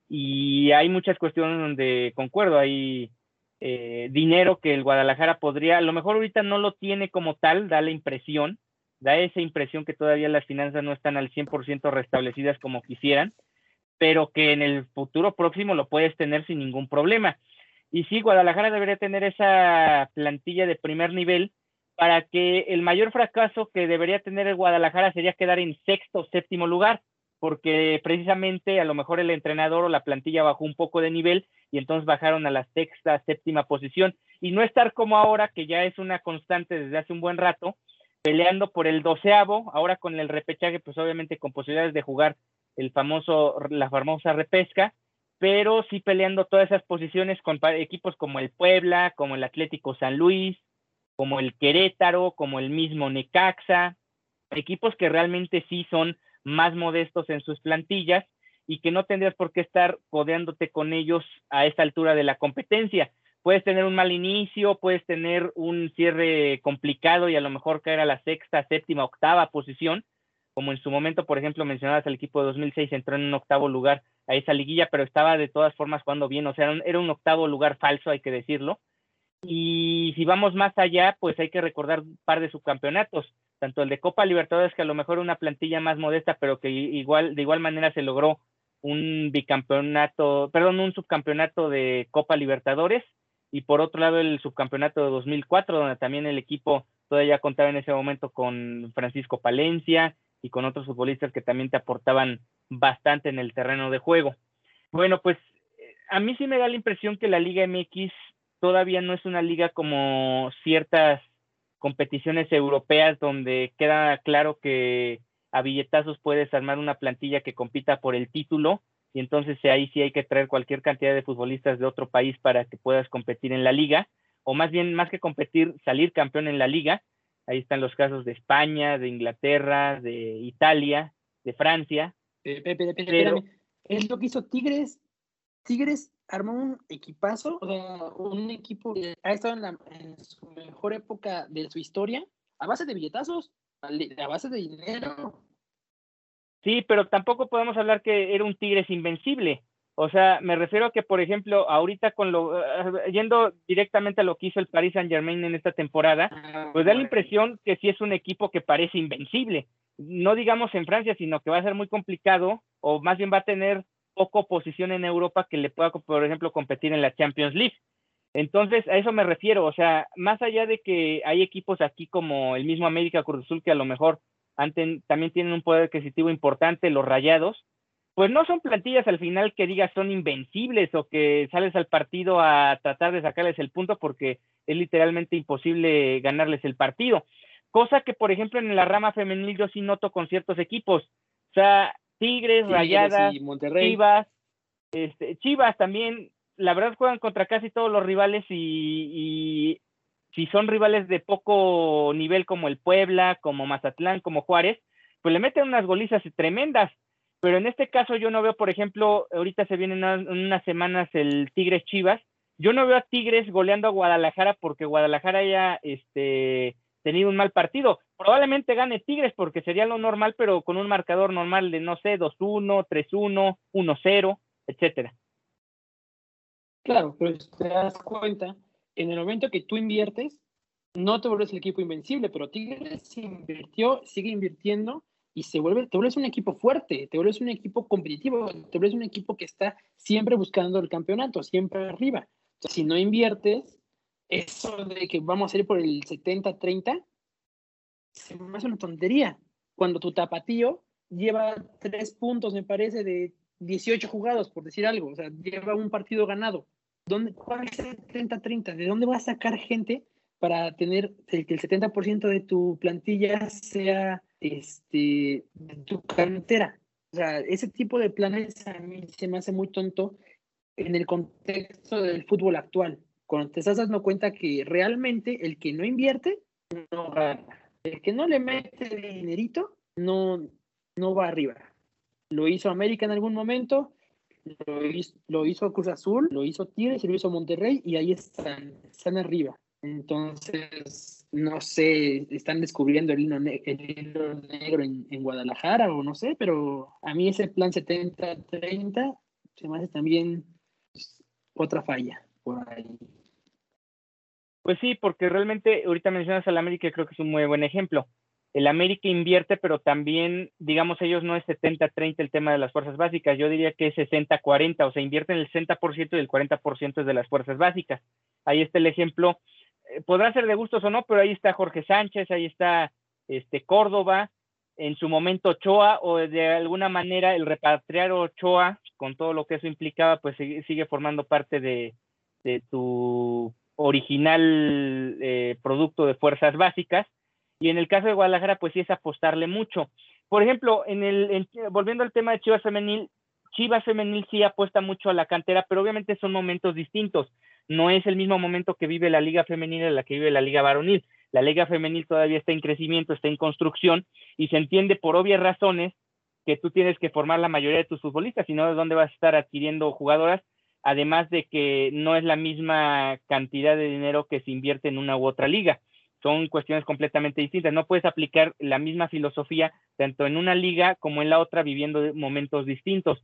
[SPEAKER 1] Y hay muchas cuestiones donde concuerdo, hay eh, dinero que el Guadalajara podría, a lo mejor ahorita no lo tiene como tal, da la impresión, da esa impresión que todavía las finanzas no están al 100% restablecidas como quisieran, pero que en el futuro próximo lo puedes tener sin ningún problema. Y sí, Guadalajara debería tener esa plantilla de primer nivel para que el mayor fracaso que debería tener el Guadalajara sería quedar en sexto o séptimo lugar, porque precisamente a lo mejor el entrenador o la plantilla bajó un poco de nivel y entonces bajaron a la sexta, séptima posición. Y no estar como ahora, que ya es una constante desde hace un buen rato, peleando por el doceavo, ahora con el repechaje, pues obviamente con posibilidades de jugar el famoso, la famosa repesca, pero sí peleando todas esas posiciones con equipos como el Puebla, como el Atlético San Luis, como el Querétaro, como el mismo Necaxa, equipos que realmente sí son más modestos en sus plantillas y que no tendrías por qué estar codeándote con ellos a esta altura de la competencia. Puedes tener un mal inicio, puedes tener un cierre complicado y a lo mejor caer a la sexta, séptima, octava posición, como en su momento, por ejemplo, mencionabas al equipo de 2006, entró en un octavo lugar a esa liguilla, pero estaba de todas formas jugando bien, o sea, era un octavo lugar falso, hay que decirlo. Y si vamos más allá, pues hay que recordar un par de subcampeonatos, tanto el de Copa Libertadores, que a lo mejor una plantilla más modesta, pero que igual, de igual manera se logró un bicampeonato, perdón, un subcampeonato de Copa Libertadores, y por otro lado el subcampeonato de 2004, donde también el equipo todavía contaba en ese momento con Francisco Palencia, y con otros futbolistas que también te aportaban bastante en el terreno de juego. Bueno, pues a mí sí me da la impresión que la Liga MX todavía no es una liga como ciertas competiciones europeas donde queda claro que a billetazos puedes armar una plantilla que compita por el título y entonces ahí sí hay que traer cualquier cantidad de futbolistas de otro país para que puedas competir en la liga o más bien más que competir salir campeón en la liga Ahí están los casos de España, de Inglaterra, de Italia, de Francia.
[SPEAKER 2] Es lo que hizo Tigres. Tigres armó un equipazo, o sea, un equipo que ha estado en, su mejor época de su historia, a base de billetazos, a base de dinero.
[SPEAKER 1] Sí, pero tampoco podemos hablar que era un Tigres invencible. O sea, me refiero a que, por ejemplo, ahorita con lo, eh, yendo directamente a lo que hizo el Paris Saint Germain en esta temporada, ah, pues da la impresión que sí es un equipo que parece invencible. No digamos en Francia, sino que va a ser muy complicado, o más bien va a tener poco oposición en Europa que le pueda, por ejemplo, competir en la Champions League. Entonces, a eso me refiero, o sea, más allá de que hay equipos aquí como el mismo América Cruz Azul que a lo mejor también tienen un poder adquisitivo importante, los Rayados, pues no son plantillas al final que digas son invencibles o que sales al partido a tratar de sacarles el punto porque es literalmente imposible ganarles el partido. Cosa que, por ejemplo, en la rama femenil yo sí noto con ciertos equipos. O sea, Tigres, Rayadas, Chivas, este, Chivas también, la verdad juegan contra casi todos los rivales y, si son rivales de poco nivel como el Puebla, como Mazatlán, como Juárez, pues le meten unas golizas tremendas. Pero en este caso yo no veo, por ejemplo, ahorita se vienen en unas semanas el Tigres Chivas, yo no veo a Tigres goleando a Guadalajara porque Guadalajara ya este, tenido un mal partido. Probablemente gane Tigres porque sería lo normal, pero con un marcador normal de, no sé, 2-1, 3-1, 1-0, etcétera.
[SPEAKER 2] Claro, pero si te das cuenta, en el momento que tú inviertes, no te vuelves el equipo invencible, pero Tigres invirtió, sigue invirtiendo y se vuelve, te vuelves un equipo fuerte, te vuelves un equipo competitivo, te vuelves un equipo que está siempre buscando el campeonato, siempre arriba. si no inviertes, eso de que vamos a ir por el 70-30, se me hace una tontería. Cuando tu tapatío lleva tres puntos, me parece, de 18 jugados, por decir algo, o sea, lleva un partido ganado. ¿Dónde, ¿Cuál es el 30-30? ¿De dónde vas a sacar gente para tener el, que el 70% de tu plantilla sea este, de tu cantera? O sea, ese tipo de planes a mí se me hace muy tonto en el contexto del fútbol actual cuando te estás dando cuenta que realmente el que no invierte no gana. El que no le mete dinerito no, no va arriba. Lo hizo América en algún momento, lo hizo, Cruz Azul, lo hizo Tigres lo hizo Monterrey y ahí están, están arriba. Entonces, no sé, están descubriendo el hilo, negro en, en, Guadalajara o no sé, pero a mí ese plan 70-30 se me hace también pues, otra falla por ahí.
[SPEAKER 1] Pues sí, porque realmente ahorita mencionas al América, creo que es un muy buen ejemplo. El América invierte, pero también, digamos, ellos no es 70-30 el tema de las fuerzas básicas, yo diría que es 60-40, o sea, invierten el 60% y el 40% es de las fuerzas básicas. Ahí está el ejemplo, eh, podrá ser de gustos o no, pero ahí está Jorge Sánchez, ahí está este Córdoba, en su momento Ochoa, o de alguna manera el repatriar Ochoa, con todo lo que eso implicaba, pues sigue, formando parte de, de tu original eh, producto de fuerzas básicas. Y en el caso de Guadalajara, pues sí es apostarle mucho. Por ejemplo, en el, volviendo al tema de Chivas Femenil, Chivas Femenil sí apuesta mucho a la cantera, pero obviamente son momentos distintos. No es el mismo momento que vive la Liga Femenil en la que vive la Liga Varonil. La Liga Femenil todavía está en crecimiento, está en construcción y se entiende por obvias razones que tú tienes que formar la mayoría de tus futbolistas, sino de dónde vas a estar adquiriendo jugadoras además de que no es la misma cantidad de dinero que se invierte en una u otra liga. Son cuestiones completamente distintas. No puedes aplicar la misma filosofía tanto en una liga como en la otra viviendo momentos distintos.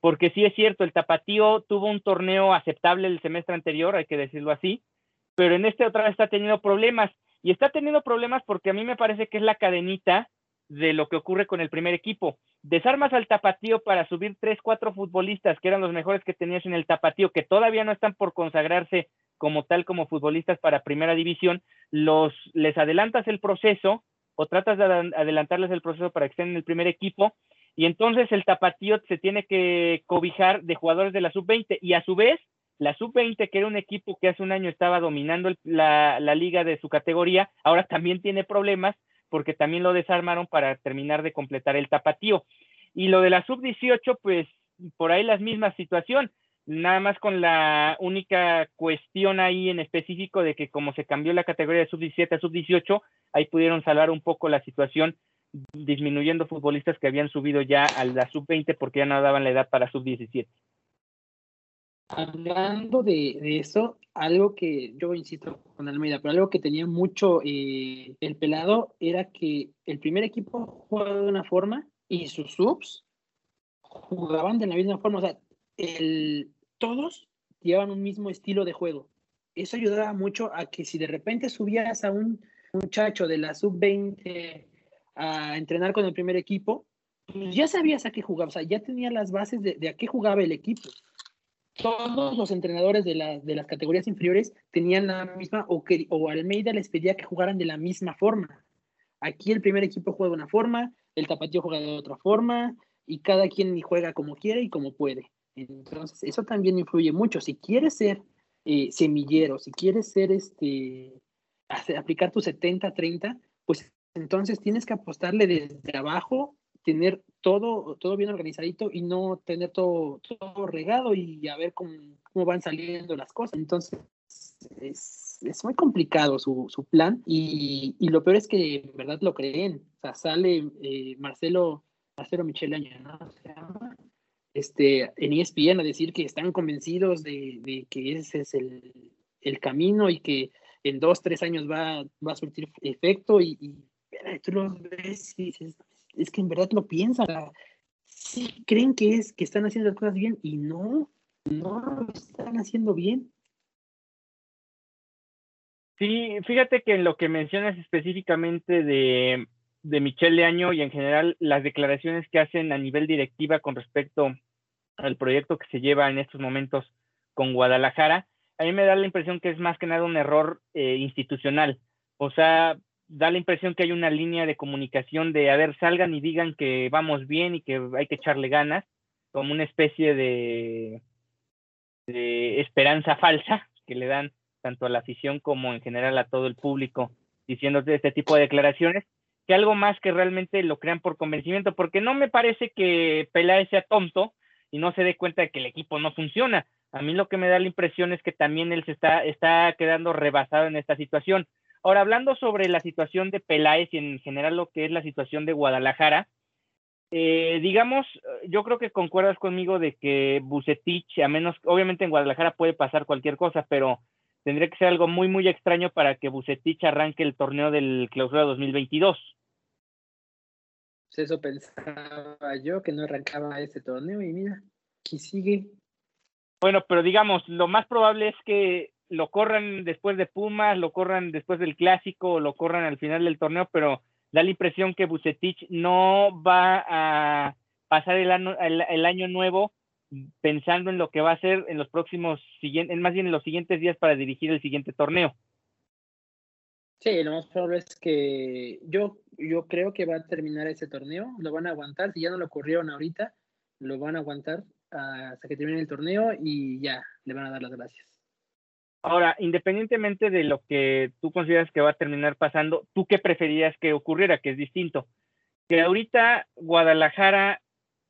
[SPEAKER 1] Porque sí es cierto, el Tapatío tuvo un torneo aceptable el semestre anterior, hay que decirlo así, pero en este otra vez está teniendo problemas. Y está teniendo problemas porque a mí me parece que es la cadenita de lo que ocurre con el primer equipo. Desarmas al tapatío para subir tres, cuatro futbolistas que eran los mejores que tenías en el tapatío, que todavía no están por consagrarse como tal como futbolistas para primera división, los les adelantas el proceso o tratas de adelantarles el proceso para que estén en el primer equipo y entonces el tapatío se tiene que cobijar de jugadores de la sub-20 y a su vez la sub-20 que era un equipo que hace un año estaba dominando la, la liga de su categoría, ahora también tiene problemas porque también lo desarmaron para terminar de completar el tapatío. Y lo de la sub-18, pues por ahí la misma situación. nada más con la única cuestión ahí en específico de que como se cambió la categoría de sub-17 a sub-18, ahí pudieron salvar un poco la situación disminuyendo futbolistas que habían subido ya a la sub-20 porque ya no daban la edad para sub-17.
[SPEAKER 2] Hablando de, eso, algo que yo insisto con Almeida, pero algo que tenía mucho eh, el pelado era que el primer equipo jugaba de una forma y sus subs jugaban de la misma forma. O sea, el, todos llevaban un mismo estilo de juego. Eso ayudaba mucho a que si de repente subías a un muchacho de la sub-20 a entrenar con el primer equipo, pues ya sabías a qué jugaba, o sea, ya tenía las bases de, a qué jugaba el equipo. Todos los entrenadores de, las categorías inferiores tenían la misma, o, que, o Almeida les pedía que jugaran de la misma forma. Aquí el primer equipo juega de una forma, el tapatío juega de otra forma, y cada quien juega como quiere y como puede. Entonces, eso también influye mucho. Si quieres ser eh, semillero, si quieres ser este, aplicar tu 70-30, pues entonces tienes que apostarle desde abajo, tener todo, todo bien organizadito y no tener todo, todo regado y a ver cómo, cómo van saliendo las cosas. Entonces es, es muy complicado su, su plan y, y, lo peor es que en verdad lo creen. O sea, sale eh, Marcelo, Marcelo Michel ¿no? este, en ESPN a decir que están convencidos de, de que ese es el, el, camino y que en dos, tres años va, va a surtir efecto y tú lo ves y dices, es que en verdad lo piensan. Sí creen que es que están haciendo las cosas bien y no, no lo están haciendo bien.
[SPEAKER 1] Sí, fíjate que en lo que mencionas específicamente de, de Michelle Leaño y en general las declaraciones que hacen a nivel directiva con respecto al proyecto que se lleva en estos momentos con Guadalajara, a mí me da la impresión que es más que nada un error eh, institucional. O sea, da la impresión que hay una línea de comunicación de, a ver, salgan y digan que vamos bien y que hay que echarle ganas, como una especie de, esperanza falsa que le dan tanto a la afición como en general a todo el público diciendo este tipo de declaraciones, que algo más que realmente lo crean por convencimiento, porque no me parece que Peláez sea tonto y no se dé cuenta de que el equipo no funciona. A mí lo que me da la impresión es que también él se está, está quedando rebasado en esta situación. Ahora, hablando sobre la situación de Peláez y en general lo que es la situación de Guadalajara, eh, digamos, yo creo que concuerdas conmigo de que Bucetich, a menos, obviamente en Guadalajara puede pasar cualquier cosa, pero tendría que ser algo muy, muy extraño para que Bucetich arranque el torneo del clausura 2022.
[SPEAKER 2] Pues eso pensaba yo, que no arrancaba ese torneo y mira, aquí sigue.
[SPEAKER 1] Bueno, pero digamos, lo más probable es que lo corran después de Pumas, lo corran después del clásico, lo corran al final del torneo, pero da la impresión que Bucetich no va a pasar el año, el, año nuevo pensando en lo que va a hacer en los próximos siguientes, más bien en los siguientes días para dirigir el siguiente torneo.
[SPEAKER 2] Sí, lo más probable es que yo, yo creo que va a terminar ese torneo, lo van a aguantar, si ya no lo corrieron ahorita, lo van a aguantar hasta que termine el torneo y ya le van a dar las gracias.
[SPEAKER 1] Ahora, independientemente de lo que tú consideras que va a terminar pasando, ¿tú qué preferías que ocurriera, que es distinto? Que ahorita Guadalajara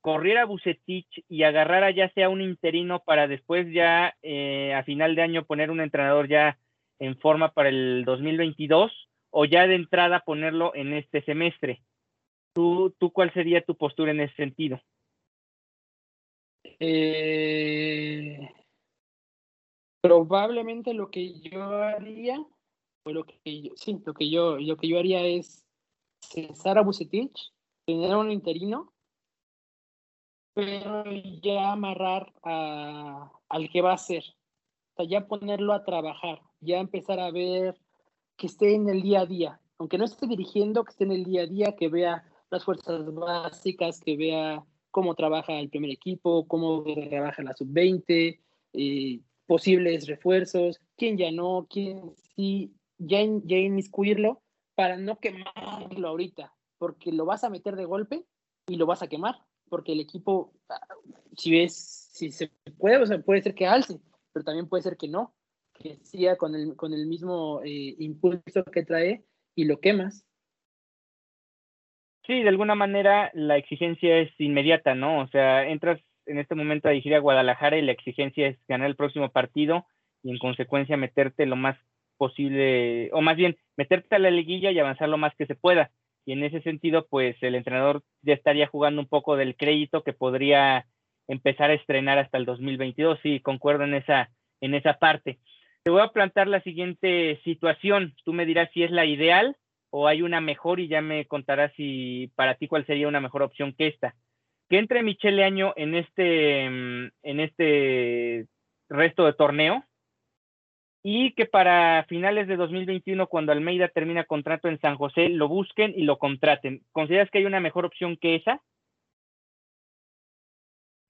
[SPEAKER 1] corriera a Bucetich y agarrara ya sea un interino para después ya eh, a final de año poner un entrenador ya en forma para el 2022 o ya de entrada ponerlo en este semestre. ¿Tú, tú cuál sería tu postura en ese sentido?
[SPEAKER 2] Eh, probablemente lo que yo haría, o lo que yo, sí, lo que yo, lo que yo haría es cesar a Bucetich, tener un interino, pero ya amarrar al que va a ser. Ya ponerlo a trabajar, ya empezar a ver que esté en el día a día. Aunque no esté dirigiendo, que esté en el día a día, que vea las fuerzas básicas, que vea cómo trabaja el primer equipo, cómo trabaja la sub-20, eh, posibles refuerzos, quién ya no, quién sí, ya, ya inmiscuirlo para no quemarlo ahorita, porque lo vas a meter de golpe y lo vas a quemar, porque el equipo, ah, si ves, si se puede, o sea, puede ser que alce, pero también puede ser que no, que siga con el, con el mismo eh, impulso que trae y lo quemas.
[SPEAKER 1] Sí, de alguna manera la exigencia es inmediata, ¿no? O sea, entras en este momento a dirigir a Guadalajara y la exigencia es ganar el próximo partido y en consecuencia meterte lo más posible, o más bien meterte a la liguilla y avanzar lo más que se pueda. Y en ese sentido, pues el entrenador ya estaría jugando un poco del crédito que podría empezar a estrenar hasta el 2022. Sí, concuerdo en esa, en esa parte. Te voy a plantear la siguiente situación. Tú me dirás si es la ideal o hay una mejor y ya me contarás si para ti cuál sería una mejor opción que esta. Que entre Michele Año en este, en este resto de torneo y que para finales de 2021, cuando Almeida termina contrato en San José, lo busquen y lo contraten. ¿Consideras que hay una mejor opción que esa?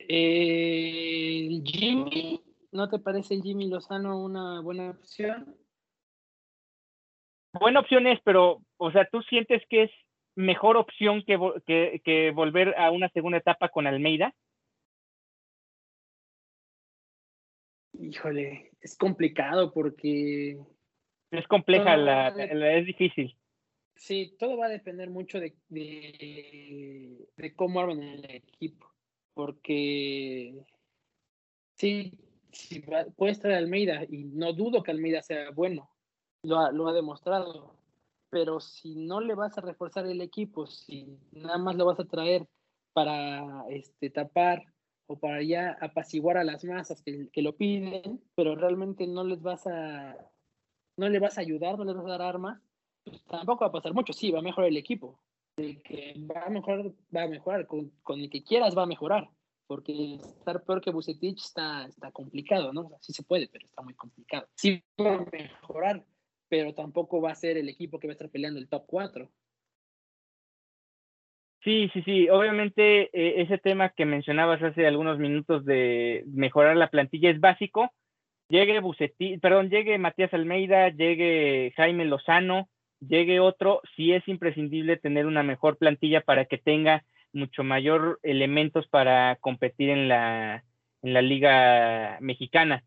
[SPEAKER 2] Eh, Jimmy, ¿no te parece Jimmy Lozano una buena opción?
[SPEAKER 1] Buena opción es, pero, o sea, ¿tú sientes que es mejor opción que, que, volver a una segunda etapa con Almeida?
[SPEAKER 2] Híjole, es complicado porque...
[SPEAKER 1] Es compleja, la, es difícil.
[SPEAKER 2] Sí, todo va a depender mucho de, de, de cómo arman el equipo porque sí, sí puede estar Almeida y no dudo que Almeida sea bueno, lo ha, lo ha demostrado, pero si no le vas a reforzar el equipo, si nada más lo vas a traer para este, tapar o para ya apaciguar a las masas que, que, lo piden, pero realmente no les vas a no le vas a ayudar, no les vas a dar armas, pues tampoco va a pasar mucho, sí, va a mejorar el equipo, que va a mejorar, va a mejorar, con, con, el que quieras va a mejorar, porque estar peor que Bucetich está, está complicado, ¿no? sí se puede, pero está muy complicado. Sí va a mejorar, pero tampoco va a ser el equipo que va a estar peleando el top 4.
[SPEAKER 1] Sí, sí, sí. Obviamente eh, ese tema que mencionabas hace algunos minutos de mejorar la plantilla es básico. Llegue Bucetich, perdón, llegue Matías Almeida, llegue Jaime Lozano, llegue otro, sí es imprescindible tener una mejor plantilla para que tenga mucho mayor elementos para competir en la, en la liga mexicana,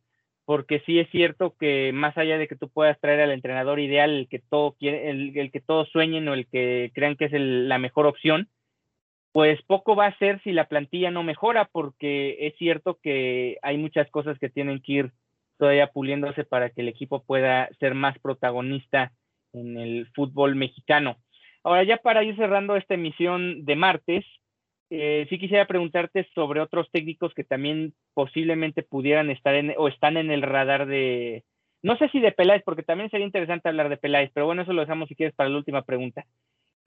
[SPEAKER 1] porque sí es cierto que más allá de que tú puedas traer al entrenador ideal, el que todo el, el que todos sueñen o el que crean que es la mejor opción, pues poco va a ser si la plantilla no mejora, porque es cierto que hay muchas cosas que tienen que ir todavía puliéndose para que el equipo pueda ser más protagonista en el fútbol mexicano. Ahora, ya para ir cerrando esta emisión de martes, eh, sí quisiera preguntarte sobre otros técnicos que también posiblemente pudieran estar en o están en el radar de, no sé si de Peláez, porque también sería interesante hablar de Peláez, pero bueno, eso lo dejamos si quieres para la última pregunta.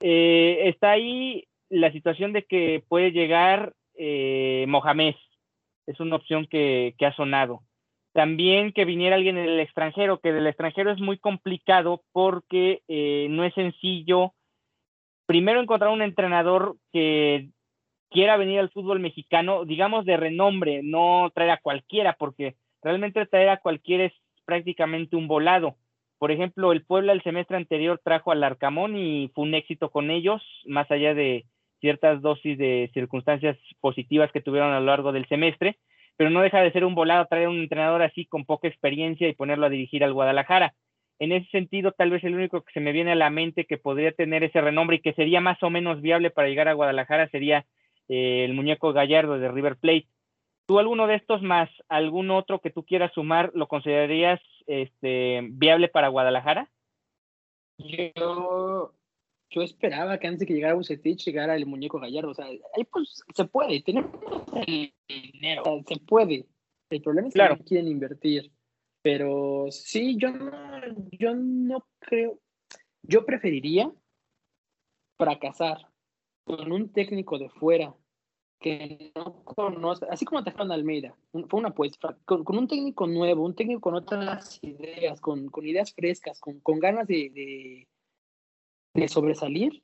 [SPEAKER 1] Eh, está ahí la situación de que puede llegar eh, Mohamed, es una opción que, que ha sonado. También que viniera alguien del extranjero, que del extranjero es muy complicado porque eh, no es sencillo primero encontrar un entrenador que quiera venir al fútbol mexicano, digamos de renombre, no traer a cualquiera, porque realmente traer a cualquiera es prácticamente un volado. Por ejemplo, el Puebla el semestre anterior trajo al Arcamón y fue un éxito con ellos, más allá de ciertas dosis de circunstancias positivas que tuvieron a lo largo del semestre, pero no deja de ser un volado traer a un entrenador así con poca experiencia y ponerlo a dirigir al Guadalajara. En ese sentido, tal vez el único que se me viene a la mente que podría tener ese renombre y que sería más o menos viable para llegar a Guadalajara sería eh, el muñeco Gallardo de River Plate. ¿Tú alguno de estos más algún otro que tú quieras sumar lo considerarías este, viable para Guadalajara?
[SPEAKER 2] Yo, yo esperaba que antes de que llegara Bucetich llegara el muñeco Gallardo. O sea, ahí pues se puede, tenemos el dinero, se puede. El problema es que no quieren invertir. Pero sí, yo yo no creo, yo preferiría fracasar con un técnico de fuera que no conoce, así como a Almeida, fue una apuesta, con, un técnico nuevo, un técnico con otras ideas, con, ideas frescas, con, ganas de, de, sobresalir,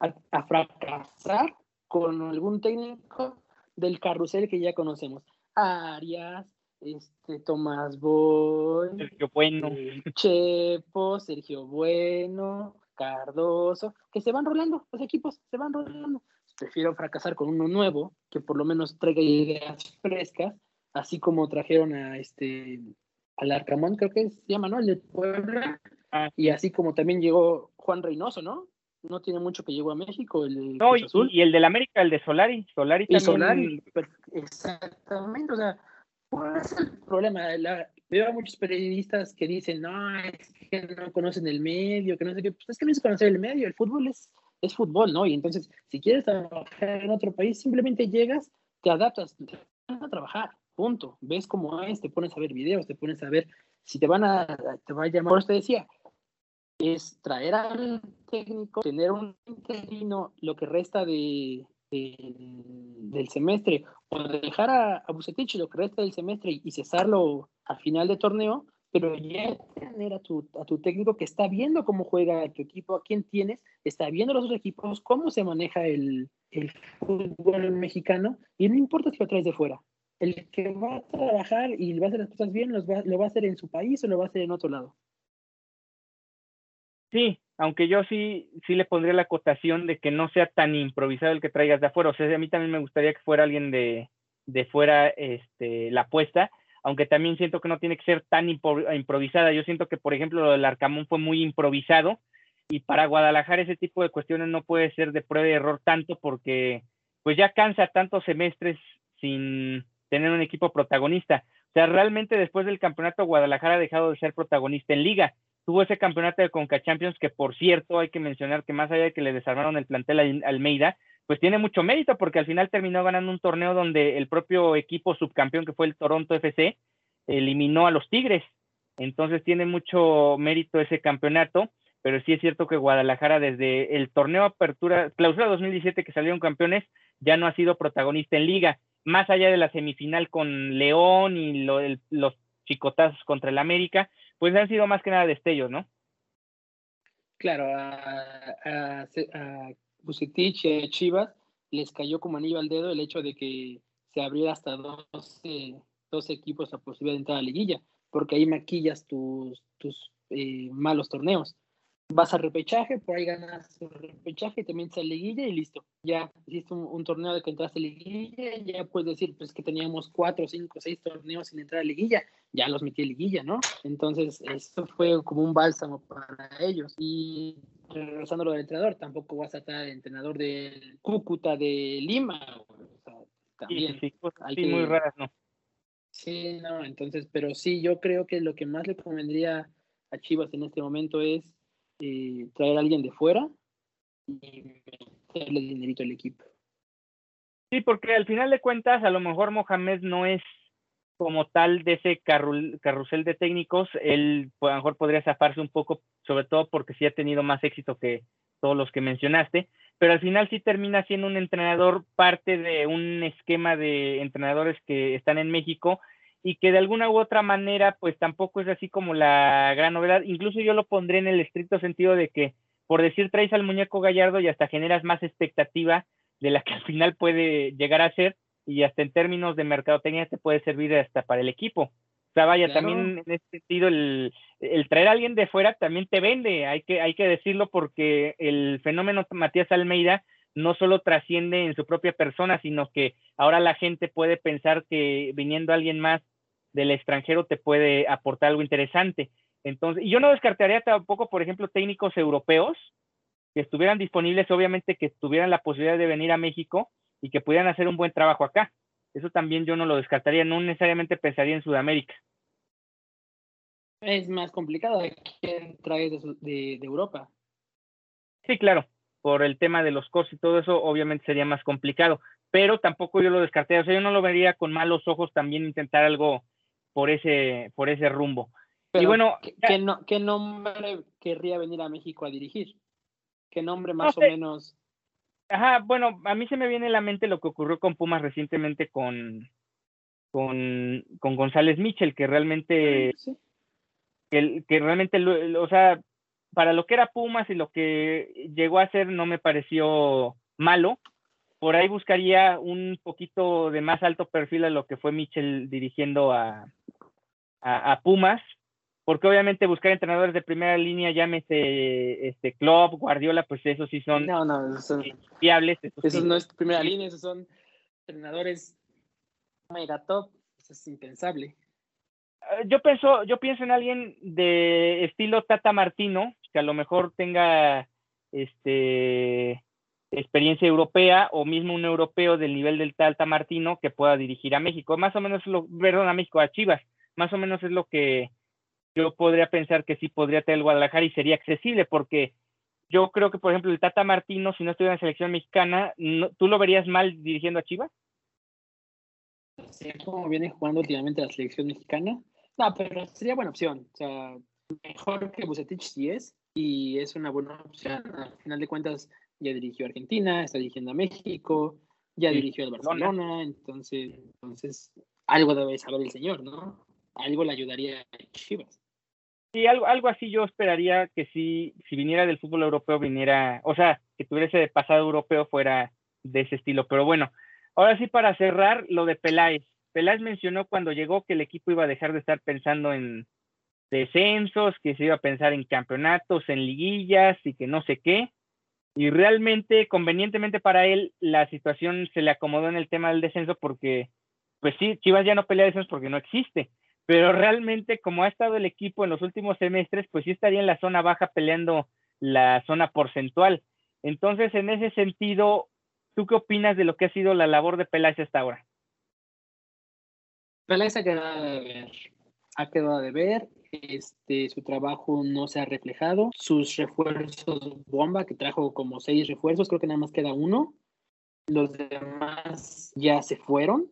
[SPEAKER 2] a, fracasar con algún técnico del carrusel que ya conocemos. Arias, este, Tomás Boy,
[SPEAKER 1] Sergio Bueno,
[SPEAKER 2] eh, Chepo, Sergio Bueno, Cardoso, que se van rolando, los equipos se van rolando. Prefiero fracasar con uno nuevo, que por lo menos traiga ideas frescas, así como trajeron a este al Arcamón, creo que se llama, ¿no? El de Puebla. Ah. Y así como también llegó Juan Reynoso, ¿no? no tiene mucho que llegó a México, el
[SPEAKER 1] no, y, y, el del América, el de Solari, Solari
[SPEAKER 2] y Solari, exactamente, o sea, ¿cuál es el problema? veo a muchos periodistas que dicen, no, es que no conocen el medio, que no sé qué, pues es que no es conocer el medio, el fútbol es, es fútbol, ¿no? Y entonces, si quieres trabajar en otro país, simplemente llegas, te adaptas, te vas a trabajar, punto. Ves cómo es, te pones a ver videos, te pones a ver si te van a, te va a llamar, por eso te decía, es traer al técnico, tener un interino lo que resta de, del semestre, o dejar a, a Bucetich lo que resta del semestre y, cesarlo al final de torneo, pero ya tener a tu, a tu técnico que está viendo cómo juega tu equipo, a quién tienes, está viendo los otros equipos, cómo se maneja el, el fútbol mexicano, y no importa si lo traes de fuera. El que va a trabajar y va a hacer las cosas bien, los va, lo va a hacer en su país o lo va a hacer en otro lado.
[SPEAKER 1] Sí, aunque yo sí, sí le pondría la acotación de que no sea tan improvisado el que traigas de afuera. O sea, a mí también me gustaría que fuera alguien de, de fuera este, la apuesta, aunque también siento que no tiene que ser tan improvisada. Yo siento que, por ejemplo, lo del Arcamón fue muy improvisado y para Guadalajara ese tipo de cuestiones no puede ser de prueba y error tanto porque pues ya cansa tantos semestres sin tener un equipo protagonista. O sea, realmente después del campeonato Guadalajara ha dejado de ser protagonista en liga tuvo ese campeonato de Conca Champions que por cierto hay que mencionar que más allá de que le desarmaron el plantel a Almeida, pues tiene mucho mérito porque al final terminó ganando un torneo donde el propio equipo subcampeón que fue el Toronto FC eliminó a los Tigres. Entonces tiene mucho mérito ese campeonato, pero sí es cierto que Guadalajara desde el torneo apertura, clausura 2017 que salieron campeones, ya no ha sido protagonista en liga, más allá de la semifinal con León y los chicotazos contra el América, pues han sido más que nada destellos, ¿no?
[SPEAKER 2] Claro, a, a, Bucetich y a Chivas les cayó como anillo al dedo el hecho de que se abriera hasta 12, 12 equipos la posibilidad de entrar a la liguilla, porque ahí maquillas tus, tus eh, malos torneos vas a repechaje, por ahí ganas el repechaje, te metes a liguilla y listo. Ya hiciste un, torneo de que entraste a liguilla, ya puedes decir pues que teníamos cuatro, cinco, seis torneos sin entrar a liguilla, ya los metí a liguilla, ¿no? Entonces, eso fue como un bálsamo para ellos. Y regresando lo del entrenador, tampoco vas a estar entrenador del Cúcuta de Lima, o sea, también.
[SPEAKER 1] Sí, sí, muy raras, ¿no?
[SPEAKER 2] Sí, no, entonces, pero sí, yo creo que lo que más le convendría a Chivas en este momento es eh, traer a alguien de fuera y meterle dinerito al equipo.
[SPEAKER 1] Sí, porque al final de cuentas, a lo mejor Mohamed no es como tal de ese carrusel de técnicos, él pues, a lo mejor podría zafarse un poco, sobre todo porque sí ha tenido más éxito que todos los que mencionaste, pero al final sí termina siendo un entrenador parte de un esquema de entrenadores que están en México y que de alguna u otra manera pues tampoco es así como la gran novedad. Incluso yo lo pondré en el estricto sentido de que por decir traes al muñeco gallardo y hasta generas más expectativa de la que al final puede llegar a ser y hasta en términos de mercadotecnia te puede servir hasta para el equipo. O sea, vaya, también en ese sentido el, el, traer a alguien de fuera también te vende, hay que, hay que decirlo porque el fenómeno Matías Almeida no solo trasciende en su propia persona, sino que ahora la gente puede pensar que viniendo alguien más del extranjero te puede aportar algo interesante. Entonces, y yo no descartaría tampoco, por ejemplo, técnicos europeos que estuvieran disponibles, obviamente que tuvieran la posibilidad de venir a México y que pudieran hacer un buen trabajo acá. Eso también yo no lo descartaría, no necesariamente pensaría en Sudamérica.
[SPEAKER 2] Es más complicado que traes de, de, de Europa.
[SPEAKER 1] Sí, claro, por el tema de los costos y todo eso, obviamente sería más complicado, pero tampoco yo lo descartaría, o sea, yo no lo vería con malos ojos también intentar algo por ese, por ese rumbo. y bueno,
[SPEAKER 2] ¿qué, no, ¿qué, nombre querría venir a México a dirigir? ¿Qué nombre más o menos?
[SPEAKER 1] Ajá, bueno, a mí se me viene a la mente lo que ocurrió con Pumas recientemente con, con, con González Michel, que realmente, ah, que, que, realmente, o sea, para lo que era Pumas y lo que llegó a ser no me pareció malo, por ahí buscaría un poquito de más alto perfil a lo que fue Michel dirigiendo a, a, Pumas, porque obviamente buscar entrenadores de primera línea, llámese este Klopp, Guardiola, pues esos sí son
[SPEAKER 2] no, no,
[SPEAKER 1] fiables.
[SPEAKER 2] Esos, no es primera línea, esos son entrenadores mega top, eso es impensable.
[SPEAKER 1] Ah, yo pienso, yo pienso en alguien de estilo Tata Martino, que a lo mejor tenga este, experiencia europea o mismo un europeo del nivel del Talta Martino que pueda dirigir a México. Más o menos, lo, perdón, a México, a Chivas. Más o menos es lo que yo podría pensar que sí podría tener el Guadalajara y sería accesible porque yo creo que, por ejemplo, el Tata Martino, si no estuviera en la selección mexicana, ¿tú lo verías mal dirigiendo a Chivas?
[SPEAKER 2] Sí, como viene jugando últimamente la selección mexicana. No, pero sería buena opción. O sea, mejor que Bucetich sí es, y es una buena opción. Al final de cuentas, ya dirigió a Argentina, está dirigiendo a México, ya dirigió al Barcelona, entonces, entonces algo debe saber el señor, ¿no? Algo le ayudaría a Chivas.
[SPEAKER 1] Sí, algo, algo así yo esperaría que si, si viniera del fútbol europeo, viniera, o sea, que tuviese de pasado europeo fuera de ese estilo. Pero bueno, ahora sí para cerrar, lo de Peláez. Peláez mencionó cuando llegó que el equipo iba a dejar de estar pensando en descensos, que se iba a pensar en campeonatos, en liguillas y que no sé qué. Y realmente, convenientemente para él, la situación se le acomodó en el tema del descenso porque, pues sí, Chivas ya no pelea descenso porque no existe pero realmente como ha estado el equipo en los últimos semestres, pues sí estaría en la zona baja peleando la zona porcentual. Entonces, en ese sentido, ¿tú qué opinas de lo que ha sido la labor de Peláez hasta ahora?
[SPEAKER 2] Peláez ha quedado de ver, ha quedado de ver, este, su trabajo no se ha reflejado, sus refuerzos bomba, que trajo como seis refuerzos, creo que nada más queda uno, los demás ya se fueron,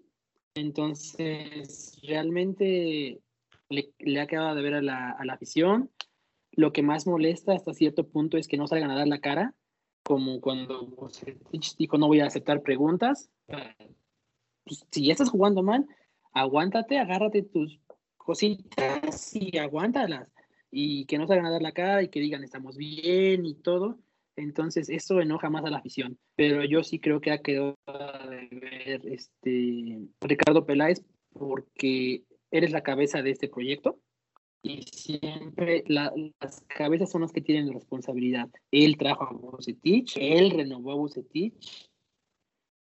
[SPEAKER 2] entonces, realmente le, ha quedado de ver a la, a la, afición. Lo que más molesta hasta cierto punto es que no salgan a dar la cara, como cuando dijo no voy a aceptar preguntas. Pues, si estás jugando mal, aguántate, agárrate tus cositas y aguántalas. Y que no salgan a dar la cara y que digan estamos bien y todo. Entonces, eso enoja más a la afición. Pero yo sí creo que ha quedado de ver este Ricardo Peláez porque eres la cabeza de este proyecto y siempre las cabezas son las que tienen la responsabilidad. Él trajo a Bucetich, él renovó a Bucetich,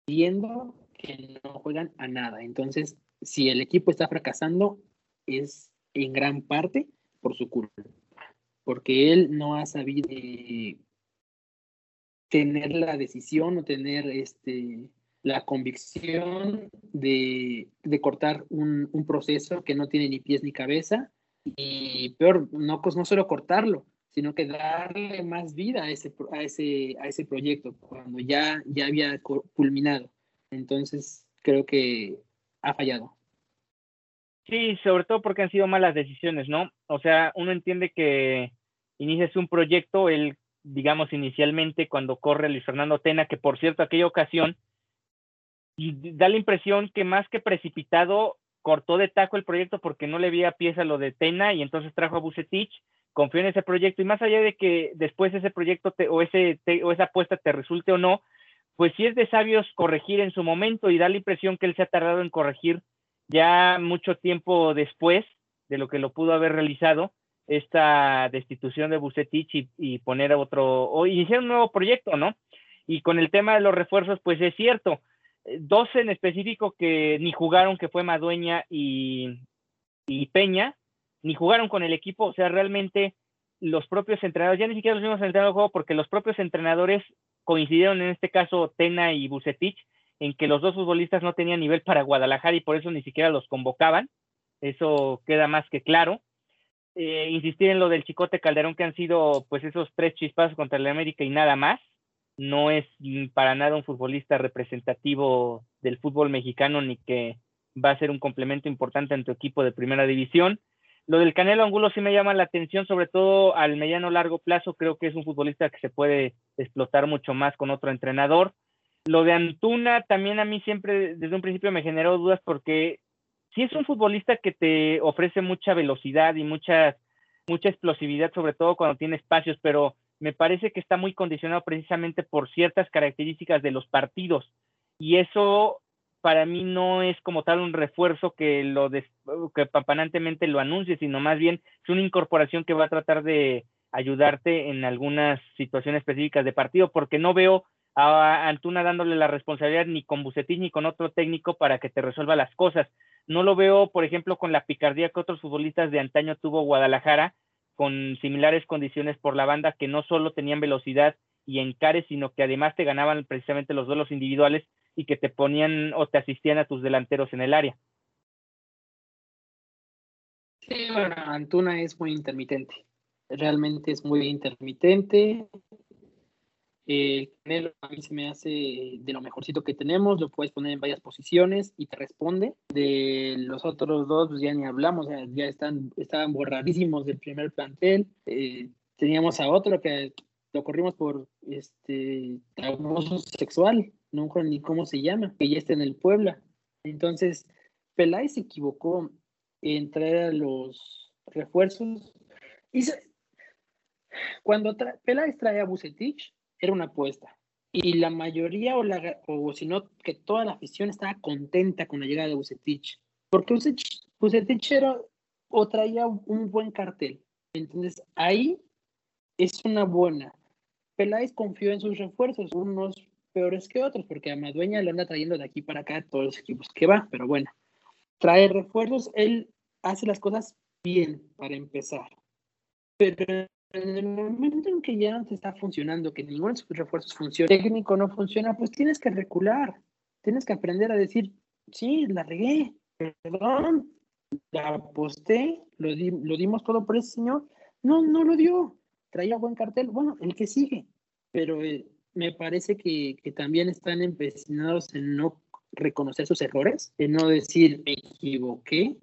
[SPEAKER 2] viendo que no juegan a nada. Entonces, si el equipo está fracasando, es en gran parte por su culpa, porque él no ha sabido tener la decisión o tener este, la convicción de, cortar un, proceso que no tiene ni pies ni cabeza y peor, no, pues no solo cortarlo, sino que darle más vida a ese, a ese, a ese proyecto cuando ya, ya había culminado. Entonces, creo que ha fallado.
[SPEAKER 1] Sí, sobre todo porque han sido malas decisiones, ¿no? O sea, uno entiende que inicias un proyecto, el digamos, inicialmente cuando corre Luis Fernando Tena, que por cierto, aquella ocasión, da la impresión que más que precipitado, cortó de taco el proyecto porque no le había pieza lo de Tena y entonces trajo a Bucetich, confió en ese proyecto y más allá de que después ese proyecto o, ese, o esa apuesta te resulte o no, pues sí es de sabios corregir en su momento y da la impresión que él se ha tardado en corregir ya mucho tiempo después de lo que lo pudo haber realizado esta destitución de Bucetich y, poner otro, o iniciar un nuevo proyecto, ¿no? Y con el tema de los refuerzos, pues es cierto, eh, dos en específico que ni jugaron, que fue Madueña y, y Peña, ni jugaron con el equipo, o sea, realmente los propios entrenadores, ya ni siquiera los mismos entrenadores juego porque los propios entrenadores coincidieron en este caso Tena y Bucetich en que los dos futbolistas no tenían nivel para Guadalajara y por eso ni siquiera los convocaban. Eso queda más que claro. Eh, insistir en lo del Chicote Calderón, que han sido pues esos tres chispazos contra el América y nada más. No es para nada un futbolista representativo del fútbol mexicano ni que va a ser un complemento importante en tu equipo de primera división. Lo del Canelo Angulo sí me llama la atención, sobre todo al mediano largo plazo. Creo que es un futbolista que se puede explotar mucho más con otro entrenador. Lo de Antuna también a mí siempre desde un principio me generó dudas porque sí es un futbolista que te ofrece mucha velocidad y mucha, mucha explosividad, sobre todo cuando tiene espacios, pero me parece que está muy condicionado precisamente por ciertas características de los partidos. Y eso para mí no es como tal un refuerzo que lo que pampanantemente lo anuncie, sino más bien es una incorporación que va a tratar de ayudarte en algunas situaciones específicas de partido, porque no veo a Antuna dándole la responsabilidad ni con Bucetich ni con otro técnico para que te resuelva las cosas. No lo veo, por ejemplo, con la picardía que otros futbolistas de antaño tuvo Guadalajara, con similares condiciones por la banda que no solo tenían velocidad y encares, sino que además te ganaban precisamente los duelos individuales y que te ponían o te asistían a tus delanteros en el área.
[SPEAKER 2] Sí, bueno, Antuna es muy intermitente. Realmente es muy intermitente. El Canelo a mí se me hace de lo mejorcito que tenemos, lo puedes poner en varias posiciones y te responde. De los otros dos, pues ya ni hablamos, ya están, estaban borradísimos del primer plantel. Eh, teníamos a otro que lo corrimos por este abuso sexual, no recuerdo ni cómo se llama, que ya está en el Puebla. Entonces, Peláez se equivocó en traer a los refuerzos. Y cuando Peláez trae a Bucetich, era una apuesta. Y la mayoría, o, la, o si no, que toda la afición estaba contenta con la llegada de Bucetich. Porque Bucetich, era, o traía un buen cartel. Entonces, ahí es una buena. Peláez confió en sus refuerzos, unos peores que otros, porque a Madueña lo anda trayendo de aquí para acá todos los equipos que va, pero bueno, trae refuerzos, él hace las cosas bien para empezar. Pero en el momento en que ya no te está funcionando, que ninguno de sus refuerzos funciona, técnico no funciona, pues tienes que recular, tienes que aprender a decir, sí, la regué, perdón, la aposté, lo, dimos todo por ese señor, no, no lo dio, traía buen cartel, bueno, el que sigue, pero eh, me parece que, que, también están empecinados en no reconocer sus errores, en no decir me equivoqué,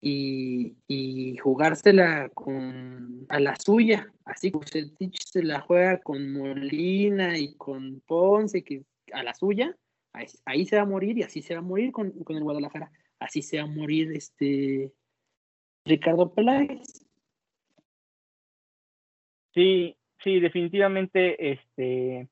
[SPEAKER 2] y, jugársela con, a la suya, así como se la juega con Molina y con Ponce, que a la suya, ahí, se va a morir y así se va a morir con, el Guadalajara, así se va a morir este Ricardo Peláez.
[SPEAKER 1] Sí, sí, definitivamente este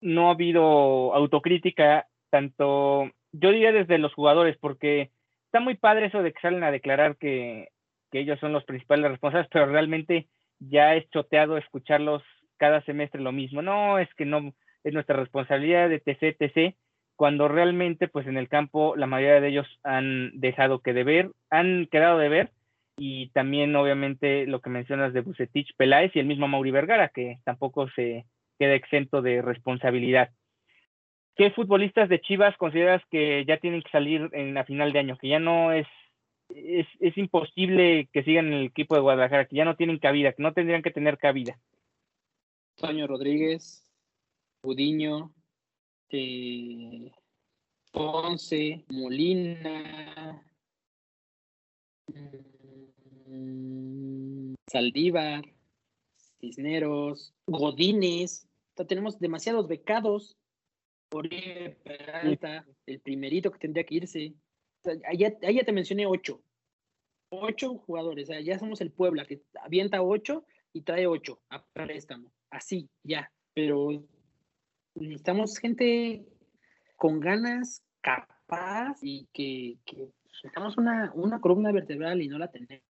[SPEAKER 1] no ha habido autocrítica tanto yo diría desde los jugadores porque está muy padre eso de que salen a declarar que, ellos son los principales responsables, pero realmente ya es choteado escucharlos cada semestre lo mismo. No, es que no es nuestra responsabilidad de TC, TC, cuando realmente pues en el campo la mayoría de ellos han dejado que deber, han quedado de ver y también obviamente lo que mencionas de Bucetich, Peláez y el mismo Mauri Vergara, que tampoco se queda exento de responsabilidad. ¿Qué futbolistas de Chivas consideras que ya tienen que salir en la final de año? Que ya no es, es, imposible que sigan en el equipo de Guadalajara, que ya no tienen cabida, que no tendrían que tener cabida.
[SPEAKER 2] Toño Rodríguez, Budiño, eh, Ponce, Molina, mm, Saldívar, Cisneros, Godínez. tenemos demasiados becados Oribe Peralta, el primerito que tendría que irse. ahí, ya, te mencioné ocho. Ocho jugadores. ya somos el Puebla, que avienta ocho y trae ocho a préstamo. Así, ya. Pero necesitamos gente con ganas, capaz y que, que una, una columna vertebral y no la tenemos.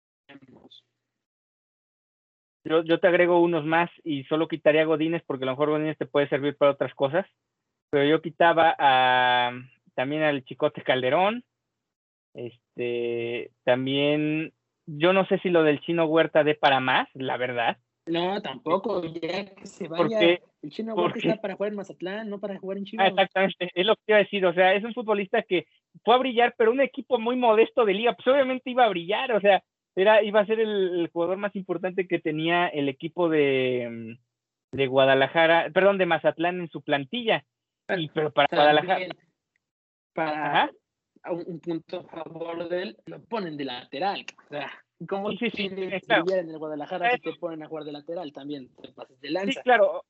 [SPEAKER 1] Yo, yo, te agrego unos más y solo quitaría Godines porque a lo mejor Godines te puede servir para otras cosas pero yo quitaba a, también al Chicote Calderón, este, también, yo no sé si lo del Chino Huerta dé para más, la verdad.
[SPEAKER 2] No, tampoco, ya que se vaya. el Chino Huerta está para jugar en Mazatlán, no para jugar en Chivas.
[SPEAKER 1] Ah, exactamente, es lo que iba a decir, o sea, es un futbolista que fue a brillar, pero un equipo muy modesto de liga, pues obviamente iba a brillar, o sea, era, iba a ser el jugador más importante que tenía el equipo de, de Guadalajara, perdón, de Mazatlán en su plantilla pero para Guadalajara.
[SPEAKER 2] Para un, punto a favor de él, lo ponen de lateral. O sea, ¿cómo sí, sí, en el Guadalajara si te ponen a jugar de lateral también? Te pases de lanza.
[SPEAKER 1] Sí, claro.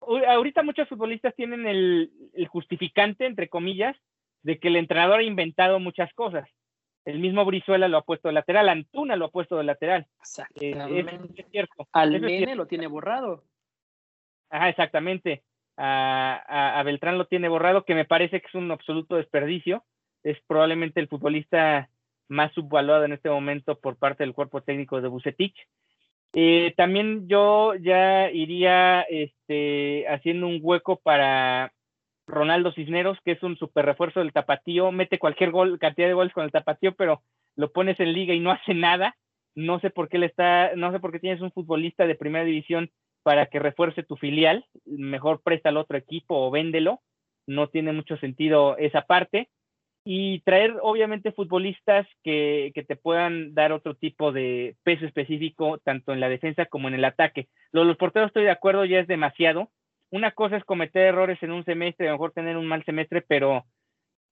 [SPEAKER 1] Ahorita muchos futbolistas tienen el, justificante, entre comillas, de que el entrenador ha inventado muchas cosas. El mismo Brizuela lo ha puesto de lateral, Antuna lo ha puesto de lateral.
[SPEAKER 2] Exactamente. es, cierto. Almene lo tiene borrado.
[SPEAKER 1] Ajá, exactamente a, Beltrán lo tiene borrado, que me parece que es un absoluto desperdicio. Es probablemente el futbolista más subvaluado en este momento por parte del cuerpo técnico de Bucetich. Eh, también yo ya iría este, haciendo un hueco para Ronaldo Cisneros, que es un super refuerzo del tapatío, mete cualquier gol, cantidad de goles con el tapatío, pero lo pones en liga y no hace nada. No sé por qué le está, no sé por qué tienes un futbolista de primera división para que refuerce tu filial, mejor presta al otro equipo o véndelo, no tiene mucho sentido esa parte. Y traer, obviamente, futbolistas que, que te puedan dar otro tipo de peso específico, tanto en la defensa como en el ataque. Los, los porteros, estoy de acuerdo, ya es demasiado. Una cosa es cometer errores en un semestre, a lo mejor tener un mal semestre, pero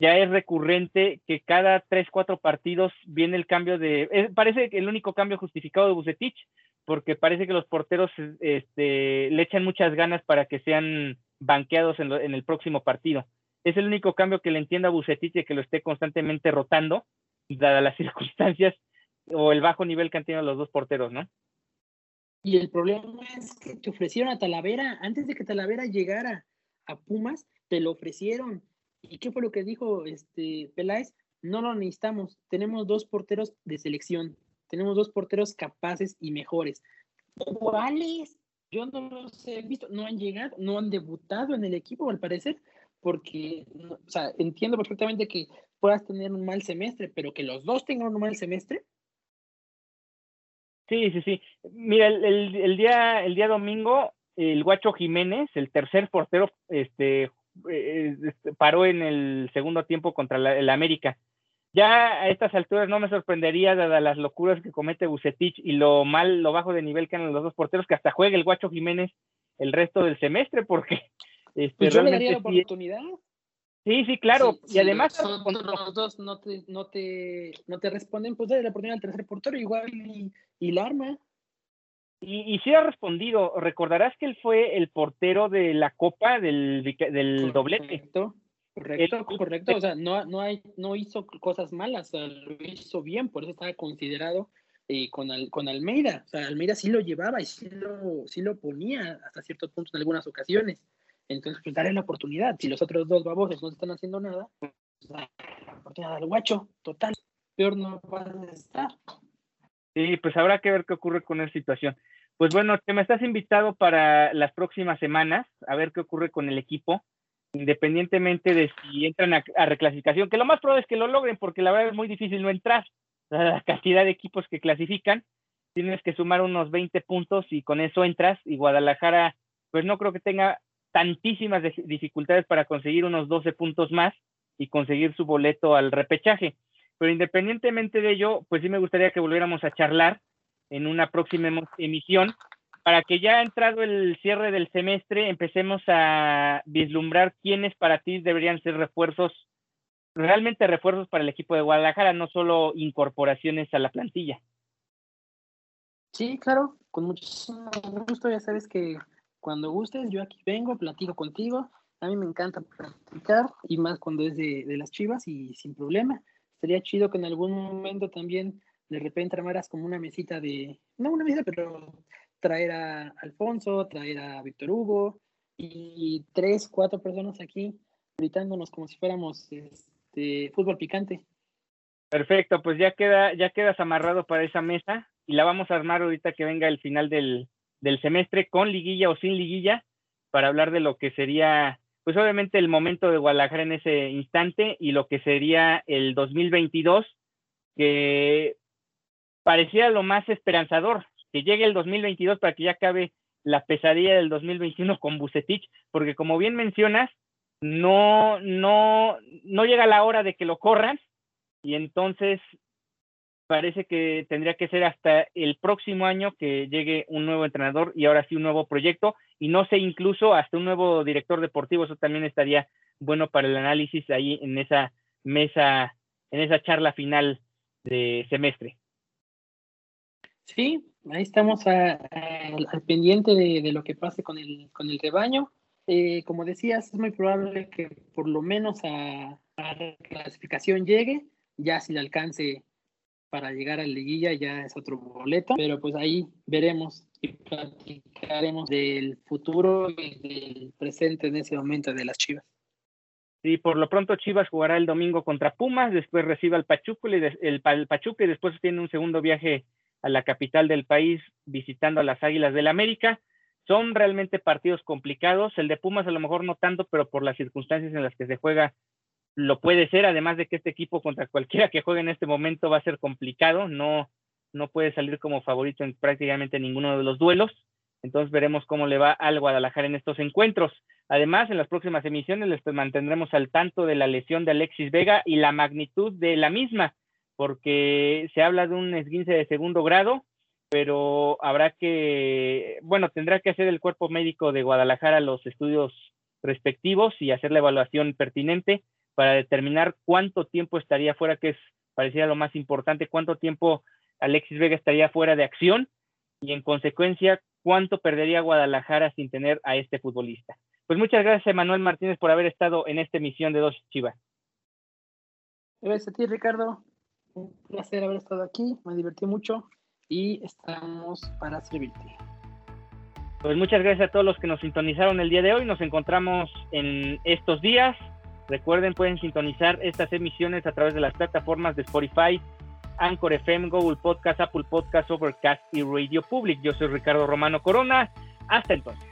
[SPEAKER 1] ya es recurrente que cada tres, cuatro partidos viene el cambio de, parece que el único cambio justificado de Bucetich, porque parece que los porteros este, le echan muchas ganas para que sean banqueados en, en, el próximo partido. Es el único cambio que le entienda a Bucetich de que lo esté constantemente rotando, dadas las circunstancias o el bajo nivel que han tenido los dos porteros, ¿no?
[SPEAKER 2] Y el problema es que te ofrecieron a Talavera, antes de que Talavera llegara a Pumas, te lo ofrecieron ¿Y qué fue lo que dijo este Peláez? No lo necesitamos. Tenemos dos porteros de selección. Tenemos dos porteros capaces y mejores. ¿Cuáles? Yo no los he visto. No han llegado, no han debutado en el equipo, al parecer. Porque, o sea, entiendo perfectamente que puedas tener un mal semestre, pero que los dos tengan un mal semestre.
[SPEAKER 1] Sí, sí, sí. Mira, el, el día, el día domingo, el Guacho Jiménez, el tercer portero, este, eh, este, paró en el segundo tiempo contra el América. Ya a estas alturas no me sorprendería, dadas las locuras que comete Bucetich y lo mal, lo bajo de nivel que han los dos porteros, que hasta juegue el Guacho Jiménez el resto del semestre, porque
[SPEAKER 2] este, pues yo le daría la oportunidad.
[SPEAKER 1] Sí, sí, claro. y además.
[SPEAKER 2] los dos no te, no, te, no te responden, pues dale la oportunidad al tercer portero, igual y, y la arma.
[SPEAKER 1] Y, y sí ha respondido. Recordarás que él fue el portero de la Copa del, del doblete.
[SPEAKER 2] Correcto, correcto. O sea, no, no, hay, no hizo cosas malas, lo hizo bien, por eso estaba considerado eh, con, con Almeida. O sea, Almeida sí lo llevaba y sí lo, sí lo ponía hasta ciertos puntos en algunas ocasiones. Entonces, pues darle la oportunidad. Si los otros dos babosos no están haciendo nada, pues la oportunidad al guacho, total. Peor no va a estar.
[SPEAKER 1] Sí, pues habrá que ver qué ocurre con esa situación. Pues bueno, te me estás invitado para las próximas semanas a ver qué ocurre con el equipo, independientemente de si entran a, reclasificación, que lo más probable es que lo logren, porque la verdad es muy difícil no entrar. La cantidad de equipos que clasifican, tienes que sumar unos 20 puntos y con eso entras. Y Guadalajara, pues no creo que tenga tantísimas dificultades para conseguir unos 12 puntos más y conseguir su boleto al repechaje. Pero independientemente de ello, pues sí me gustaría que volviéramos a charlar en una próxima emisión para que ya entrado el cierre del semestre empecemos a vislumbrar quiénes para ti deberían ser refuerzos, realmente refuerzos para el equipo de Guadalajara, no solo incorporaciones a la plantilla.
[SPEAKER 2] Sí, claro, con mucho gusto, ya sabes que cuando gustes, yo aquí vengo, platico contigo, a mí me encanta platicar y más cuando es de, las chivas y sin problema. Sería chido que en algún momento también de repente armaras como una mesita de, no una mesita, pero traer a Alfonso, traer a Víctor Hugo y tres, cuatro personas aquí gritándonos como si fuéramos este, fútbol picante.
[SPEAKER 1] Perfecto, pues ya queda, ya quedas amarrado para esa mesa y la vamos a armar ahorita que venga el final del, del semestre con liguilla o sin liguilla para hablar de lo que sería, pues obviamente el momento de Guadalajara en ese instante y lo que sería el 2022, que parecía lo más esperanzador, que llegue el 2022 para que ya acabe la pesadilla del 2021 con Bucetich, porque como bien mencionas, no, no, no llega la hora de que lo corran y entonces parece que tendría que ser hasta el próximo año que llegue un nuevo entrenador y ahora sí un nuevo proyecto y no sé incluso hasta un nuevo director deportivo, eso también estaría bueno para el análisis ahí en esa mesa, en esa charla final de semestre.
[SPEAKER 2] Sí, ahí estamos al pendiente de, lo que pase con el, con el rebaño. Eh, como decías, es muy probable que por lo menos a, la clasificación llegue, ya si le alcance para llegar a la liguilla ya es otro boleto, pero pues ahí veremos y platicaremos del futuro y del presente en ese momento de las Chivas.
[SPEAKER 1] Sí, por lo pronto Chivas jugará el domingo contra Pumas, después recibe al Pachuca, el, el Pachuca y después tiene un segundo viaje a la capital del país visitando a las Águilas del América. Son realmente partidos complicados. El de Pumas a lo mejor no tanto, pero por las circunstancias en las que se juega lo puede ser, además de que este equipo contra cualquiera que juegue en este momento va a ser complicado, no, no puede salir como favorito en prácticamente ninguno de los duelos. Entonces veremos cómo le va al Guadalajara en estos encuentros. Además, en las próximas emisiones les mantendremos al tanto de la lesión de Alexis Vega y la magnitud de la misma, porque se habla de un esguince de segundo grado, pero habrá que, bueno, tendrá que hacer el cuerpo médico de Guadalajara los estudios respectivos y hacer la evaluación pertinente para determinar cuánto tiempo estaría fuera, que es pareciera lo más importante, cuánto tiempo Alexis Vega estaría fuera de acción y en consecuencia cuánto perdería Guadalajara sin tener a este futbolista. Pues muchas gracias, Emanuel Martínez, por haber estado en esta emisión de Dos Chivas.
[SPEAKER 2] Gracias a ti, Ricardo. Un placer haber estado aquí, me divertí mucho y estamos para servirte.
[SPEAKER 1] Pues muchas gracias a todos los que nos sintonizaron el día de hoy. Nos encontramos en estos días. Recuerden, pueden sintonizar estas emisiones a través de las plataformas de Spotify, Anchor FM, Google Podcast, Apple Podcast, Overcast y Radio Public. Yo soy Ricardo Romano Corona. Hasta entonces.